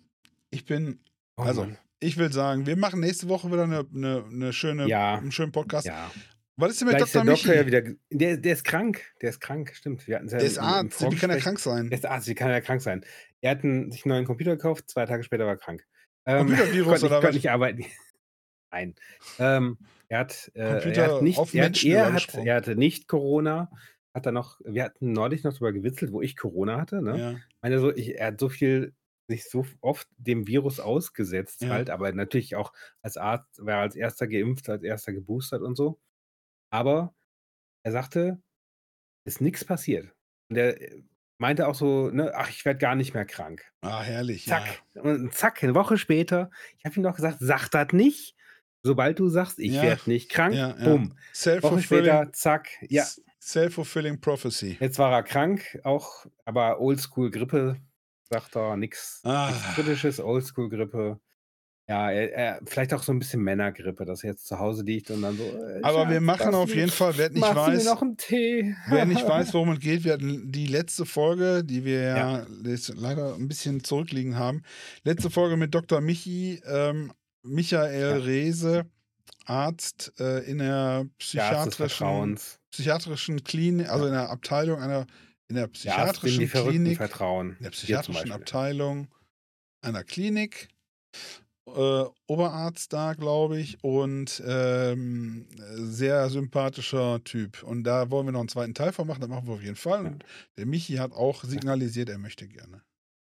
Ich bin, Oh also, Mann. ich will sagen, wir machen nächste Woche wieder eine, eine, eine schöne, Ja. einen schönen Podcast. Ja. Was ist denn mit Vielleicht ist Dr. der Michi? Doktor ja wieder. Der, der ist krank. Der ist krank, stimmt. Wir hatten ja Der ist Arzt, wie kann er krank sein? Der ist Arzt, wie kann er krank sein? Er hat einen, sich einen neuen Computer gekauft, zwei Tage später war er krank. Ähm, Computervirus konnte nicht, oder konnte was? nicht arbeiten. [LAUGHS] Nein. Ähm, er hat, äh, Computer er hat nicht, er, hat, Menschen er, hat, er hatte nicht Corona. Hat er noch, wir hatten neulich noch drüber gewitzelt, wo ich Corona hatte. Ne? Ja. meine so, ich, er hat so viel, sich so oft dem Virus ausgesetzt Ja. halt, aber natürlich auch als Arzt, war er als erster geimpft, als erster geboostert und so. Aber er sagte, ist nichts passiert. Und er äh, meinte auch so, ne, ach, ich werde gar nicht mehr krank. Ah, herrlich. Zack. Ja. Und zack, eine Woche später, ich habe ihm noch gesagt, sag das nicht. Sobald du sagst, ich Ja. werde nicht krank, Ja, ja. bumm. Woche später, zack, ja, Self-fulfilling Prophecy. Jetzt war er krank, auch, aber Oldschool-Grippe, sagt er, nichts Ah. Kritisches, Oldschool-Grippe. Ja, er, er, vielleicht auch so ein bisschen Männergrippe, dass er jetzt zu Hause liegt und dann so. äh, Aber wir machen auf jeden Fall, wer nicht weiß, noch einen Tee? wer nicht weiß, [LAUGHS] worum es geht, wir hatten die letzte Folge, die wir ja, Ja. leider ein bisschen zurückliegen haben. Letzte Folge mit Dr. Michi, ähm, Michael Ja. Rehse, Arzt äh, in der psychiatrischen, psychiatrischen Klinik, also in der Abteilung einer, in der psychiatrischen Verrückten Klinik. vertrauen. in der psychiatrischen. Abteilung einer Klinik. Äh, Oberarzt da, glaube ich, und ähm, sehr sympathischer Typ. Und da wollen wir noch einen zweiten Teil von machen, das machen wir auf jeden Fall. Und der Michi hat auch signalisiert, er möchte gerne.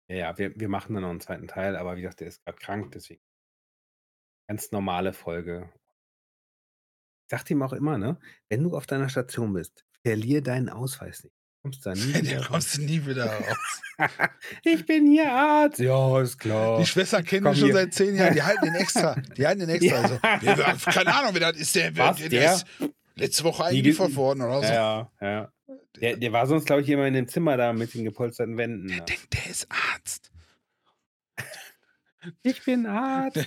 Ja, ja wir, wir machen dann noch einen zweiten Teil, aber wie gesagt, der ist gerade krank, deswegen. Ganz normale Folge. Ich sagte ihm auch immer, ne, wenn du auf deiner Station bist, verlier deinen Ausweis nicht. Kommst da nie [LAUGHS] wieder raus. kommst du nie wieder raus. [LAUGHS] ich bin hier Arzt. Ja, ist klar. Die Schwestern kennen ihn schon hier. seit zehn Jahren, die halten den extra. Die halten den extra. [LAUGHS] Also, keine Ahnung, wer das ist. Der, Was, der, der? ist letzte Woche eingeliefert worden oder so. Ja, ja, ja. Der, der war sonst, glaube ich, immer in dem Zimmer da mit den gepolsterten Wänden. Der da. denkt, der ist Arzt. Ich bin Arzt.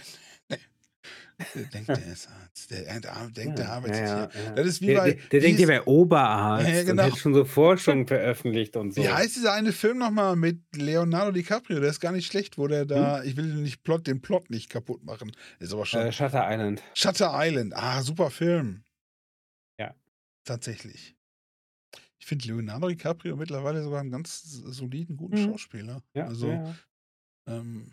Der denkt, der ist Arzt. Der, denkt, der arbeitet ja, hier. Das ist wie Der, bei. der, denkt, der wäre [LAUGHS] Oberarzt Ja, genau. und hätte schon so Forschung veröffentlicht und so. Wie heißt dieser eine Film nochmal mit Leonardo DiCaprio? Der ist gar nicht schlecht, wo der da, ich will nicht Plot, den Plot nicht kaputt machen. Ist aber schon. Hm? Äh, Shutter Island. Shutter Island. Ah, super Film. Ja. Tatsächlich. Ich finde Leonardo DiCaprio mittlerweile sogar einen ganz soliden, guten Mhm. Schauspieler. Ja, also, ja. ähm,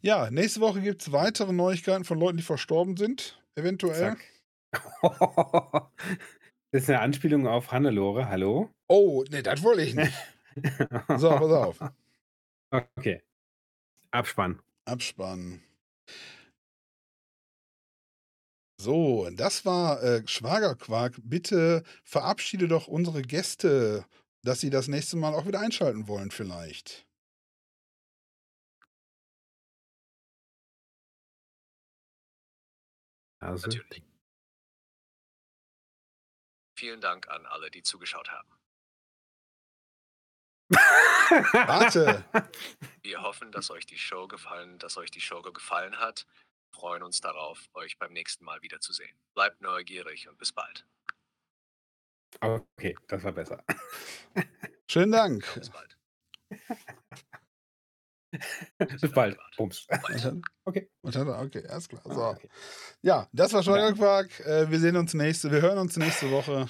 Ja, nächste Woche gibt es weitere Neuigkeiten von Leuten, die verstorben sind, eventuell. Zack. [LAUGHS] Das ist eine Anspielung auf Hannelore. Hallo? Oh, nee, das wollte ich nicht. So, [LAUGHS] pass auf. Okay. Abspann. Abspann. So, das war äh, Schwagerquark. Bitte verabschiede doch unsere Gäste, dass sie das nächste Mal auch wieder einschalten wollen, vielleicht. Also, Natürlich. Vielen Dank an alle, die zugeschaut haben. Warte. [LAUGHS] Wir hoffen, dass euch die Show gefallen, dass euch die Show gefallen hat. Freuen uns darauf, euch beim nächsten Mal wiederzusehen. Bleibt neugierig und bis bald. Okay, das war besser. Schönen Dank. Bis bald. [LAUGHS] Bis bald. Bums. [LAUGHS] Okay. Okay, alles klar. So. Ah, okay. Ja, das war Schwagerquark. Äh, wir sehen uns nächste, wir hören uns nächste Woche,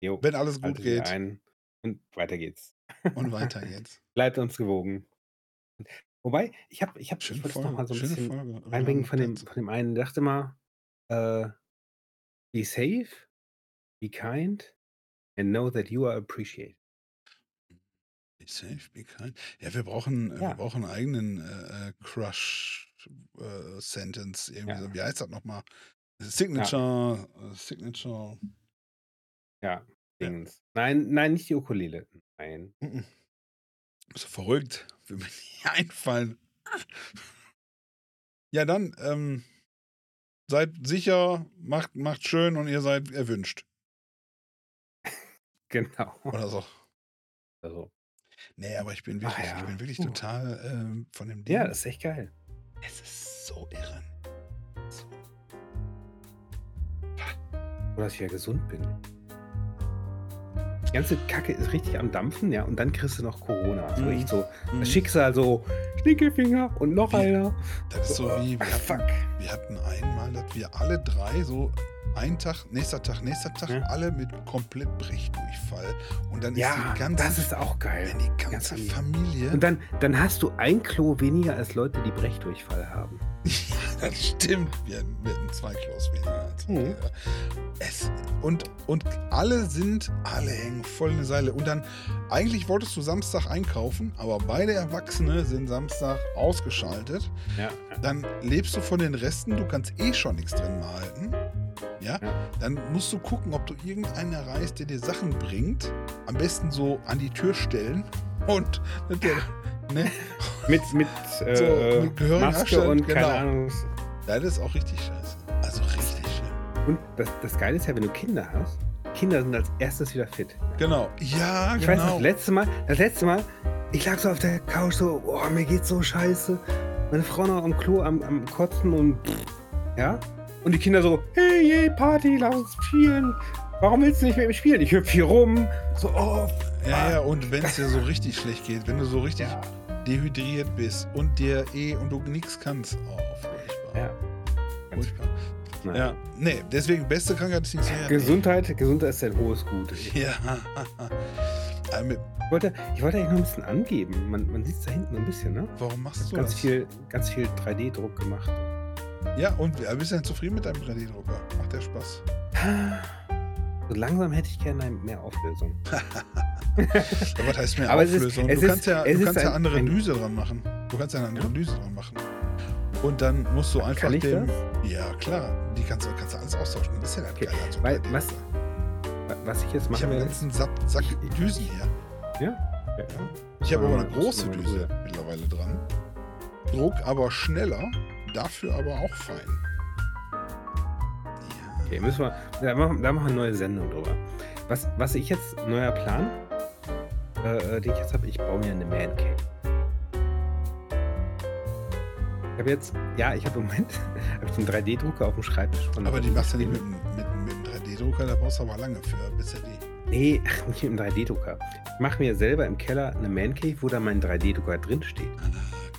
Jo, wenn alles gut haltet geht. ein. Und weiter geht's. Und [LAUGHS] weiter jetzt. Bleibt uns gewogen. Wobei, ich habe ich hab, Schöne ich wollte noch mal so ein bisschen Folge. reinbringen von dem, von dem einen. Dachte mal, äh, be safe, be kind and know that you are appreciated. Safe, be kind. Ja, wir brauchen, äh, wir Ja. brauchen einen eigenen äh, äh, Crush-Sentence. irgendwie Ja. so. Wie heißt das nochmal? Signature, äh, Signature. Ja, Dings. Nein, nein, nicht die Ukulele. Nein. Bist du verrückt? Will mir nicht [LAUGHS] einfallen. Ja, dann ähm, seid sicher, macht, macht schön und ihr seid erwünscht. [LAUGHS] Genau. Oder so. Also, Nee, aber ich bin Ach wirklich, ja. ich bin wirklich Puh. total ähm, von dem Ding. ja, das ist echt geil. es ist so irre. So. Oder dass ich ja gesund bin. Die ganze Kacke ist richtig am Dampfen, ja, und dann kriegst du noch Corona. So Mhm. echt so. Mhm. Das Schicksal so, Stinkefinger und noch Wie- einer. Das ist so wie, wir ach, hatten, fuck. wir hatten einmal, dass wir alle drei so einen Tag, nächster Tag, nächster Tag, Ja. alle mit komplett Brechdurchfall. Und dann ist Ja, die ganze, das ist auch geil. die ganze Familie. Familie. Und dann, dann hast du ein Klo weniger als Leute, die Brechdurchfall haben. [LAUGHS] ja, das stimmt. Wir, hatten zwei Klos weniger. als Mhm. wir. Es, und, und alle sind, alle hängen voll in die Seile. Und dann, eigentlich wolltest du Samstag einkaufen, aber beide Erwachsene sind Samstag ausgeschaltet. Ja. Dann lebst du von den Resten, du kannst eh schon nichts drin behalten. Ja? Dann musst du gucken, ob du irgendeinen erreichst, der dir Sachen bringt. Am besten so an die Tür stellen und der, ne? Mit, mit, [LAUGHS] äh, So, mit Maske Abstand, und genau. keine Ahnung. Ja, das ist auch richtig scheiße. Also richtig schlimm. Und das, das Geile ist ja, wenn du Kinder hast, Kinder sind als erstes wieder fit. Genau. Ja, Ich weiß, genau. das letzte Mal, das letzte Mal, ich lag so auf der Couch so, oh, mir geht's so scheiße. Meine Frau noch am Klo am, am Kotzen und ja. Und die Kinder so, hey, hey, Party, lass uns spielen. Warum willst du nicht mit mir spielen? Ich hüpf hier rum. So, oh, ja, ja, und wenn es dir so richtig schlecht geht, wenn du so richtig ja. dehydriert bist und dir eh und du nichts kannst. Oh, furchtbar. Ja. Furchtbar. Nein. Ja, nee, deswegen beste Krankheit ist nicht so. Gesundheit, Gesundheit ist ein hohes Gut. [LAUGHS] Ich Ja. Mit- wollte, ich wollte eigentlich noch ein bisschen angeben. Man, man sieht es da hinten so ein bisschen, ne? Warum machst du Ganz das? viel, ganz viel 3D-Druck gemacht. Ja, und bist du denn zufrieden mit deinem 3D-Drucker? Macht der Spaß? So langsam hätte ich gerne mehr Auflösung. [LAUGHS] Was heißt mehr Aber ist- Auflösung? es du ist- kannst ja, du ist kannst ja andere Düse dran machen. Du kannst ja eine andere Düse dran machen. Und dann musst du einfach Kann ich dem. das? Ja, klar. Die kannst, du- kannst du alles austauschen. Das ist ja Okay, geil. weil- 3D-Drucker. was- Was ich jetzt Ich machen habe einen ganzen Sack, Sack Düsen hier. Ja? Ja. Ich habe aber eine Muss große Düse mittlerweile dran. Druck aber schneller, dafür aber auch fein. Ja. Okay, müssen wir. Da machen, da machen wir eine neue Sendung drüber. Was, was ich jetzt, neuer Plan, äh, den ich jetzt habe, ich baue mir eine Man Cave. Ich habe jetzt, ja, ich habe im Moment [LAUGHS] hab ich einen 3D-Drucker auf dem Schreibtisch von Aber die machst du nicht mit, mit, mit dem 3D-Drucker, da brauchst du aber lange für, bis er die. Nee, [LAUGHS] ach, nicht mit dem 3D-Drucker. Ich mache mir selber im Keller eine Man Cave, wo da mein 3D-Drucker drin steht. Ah,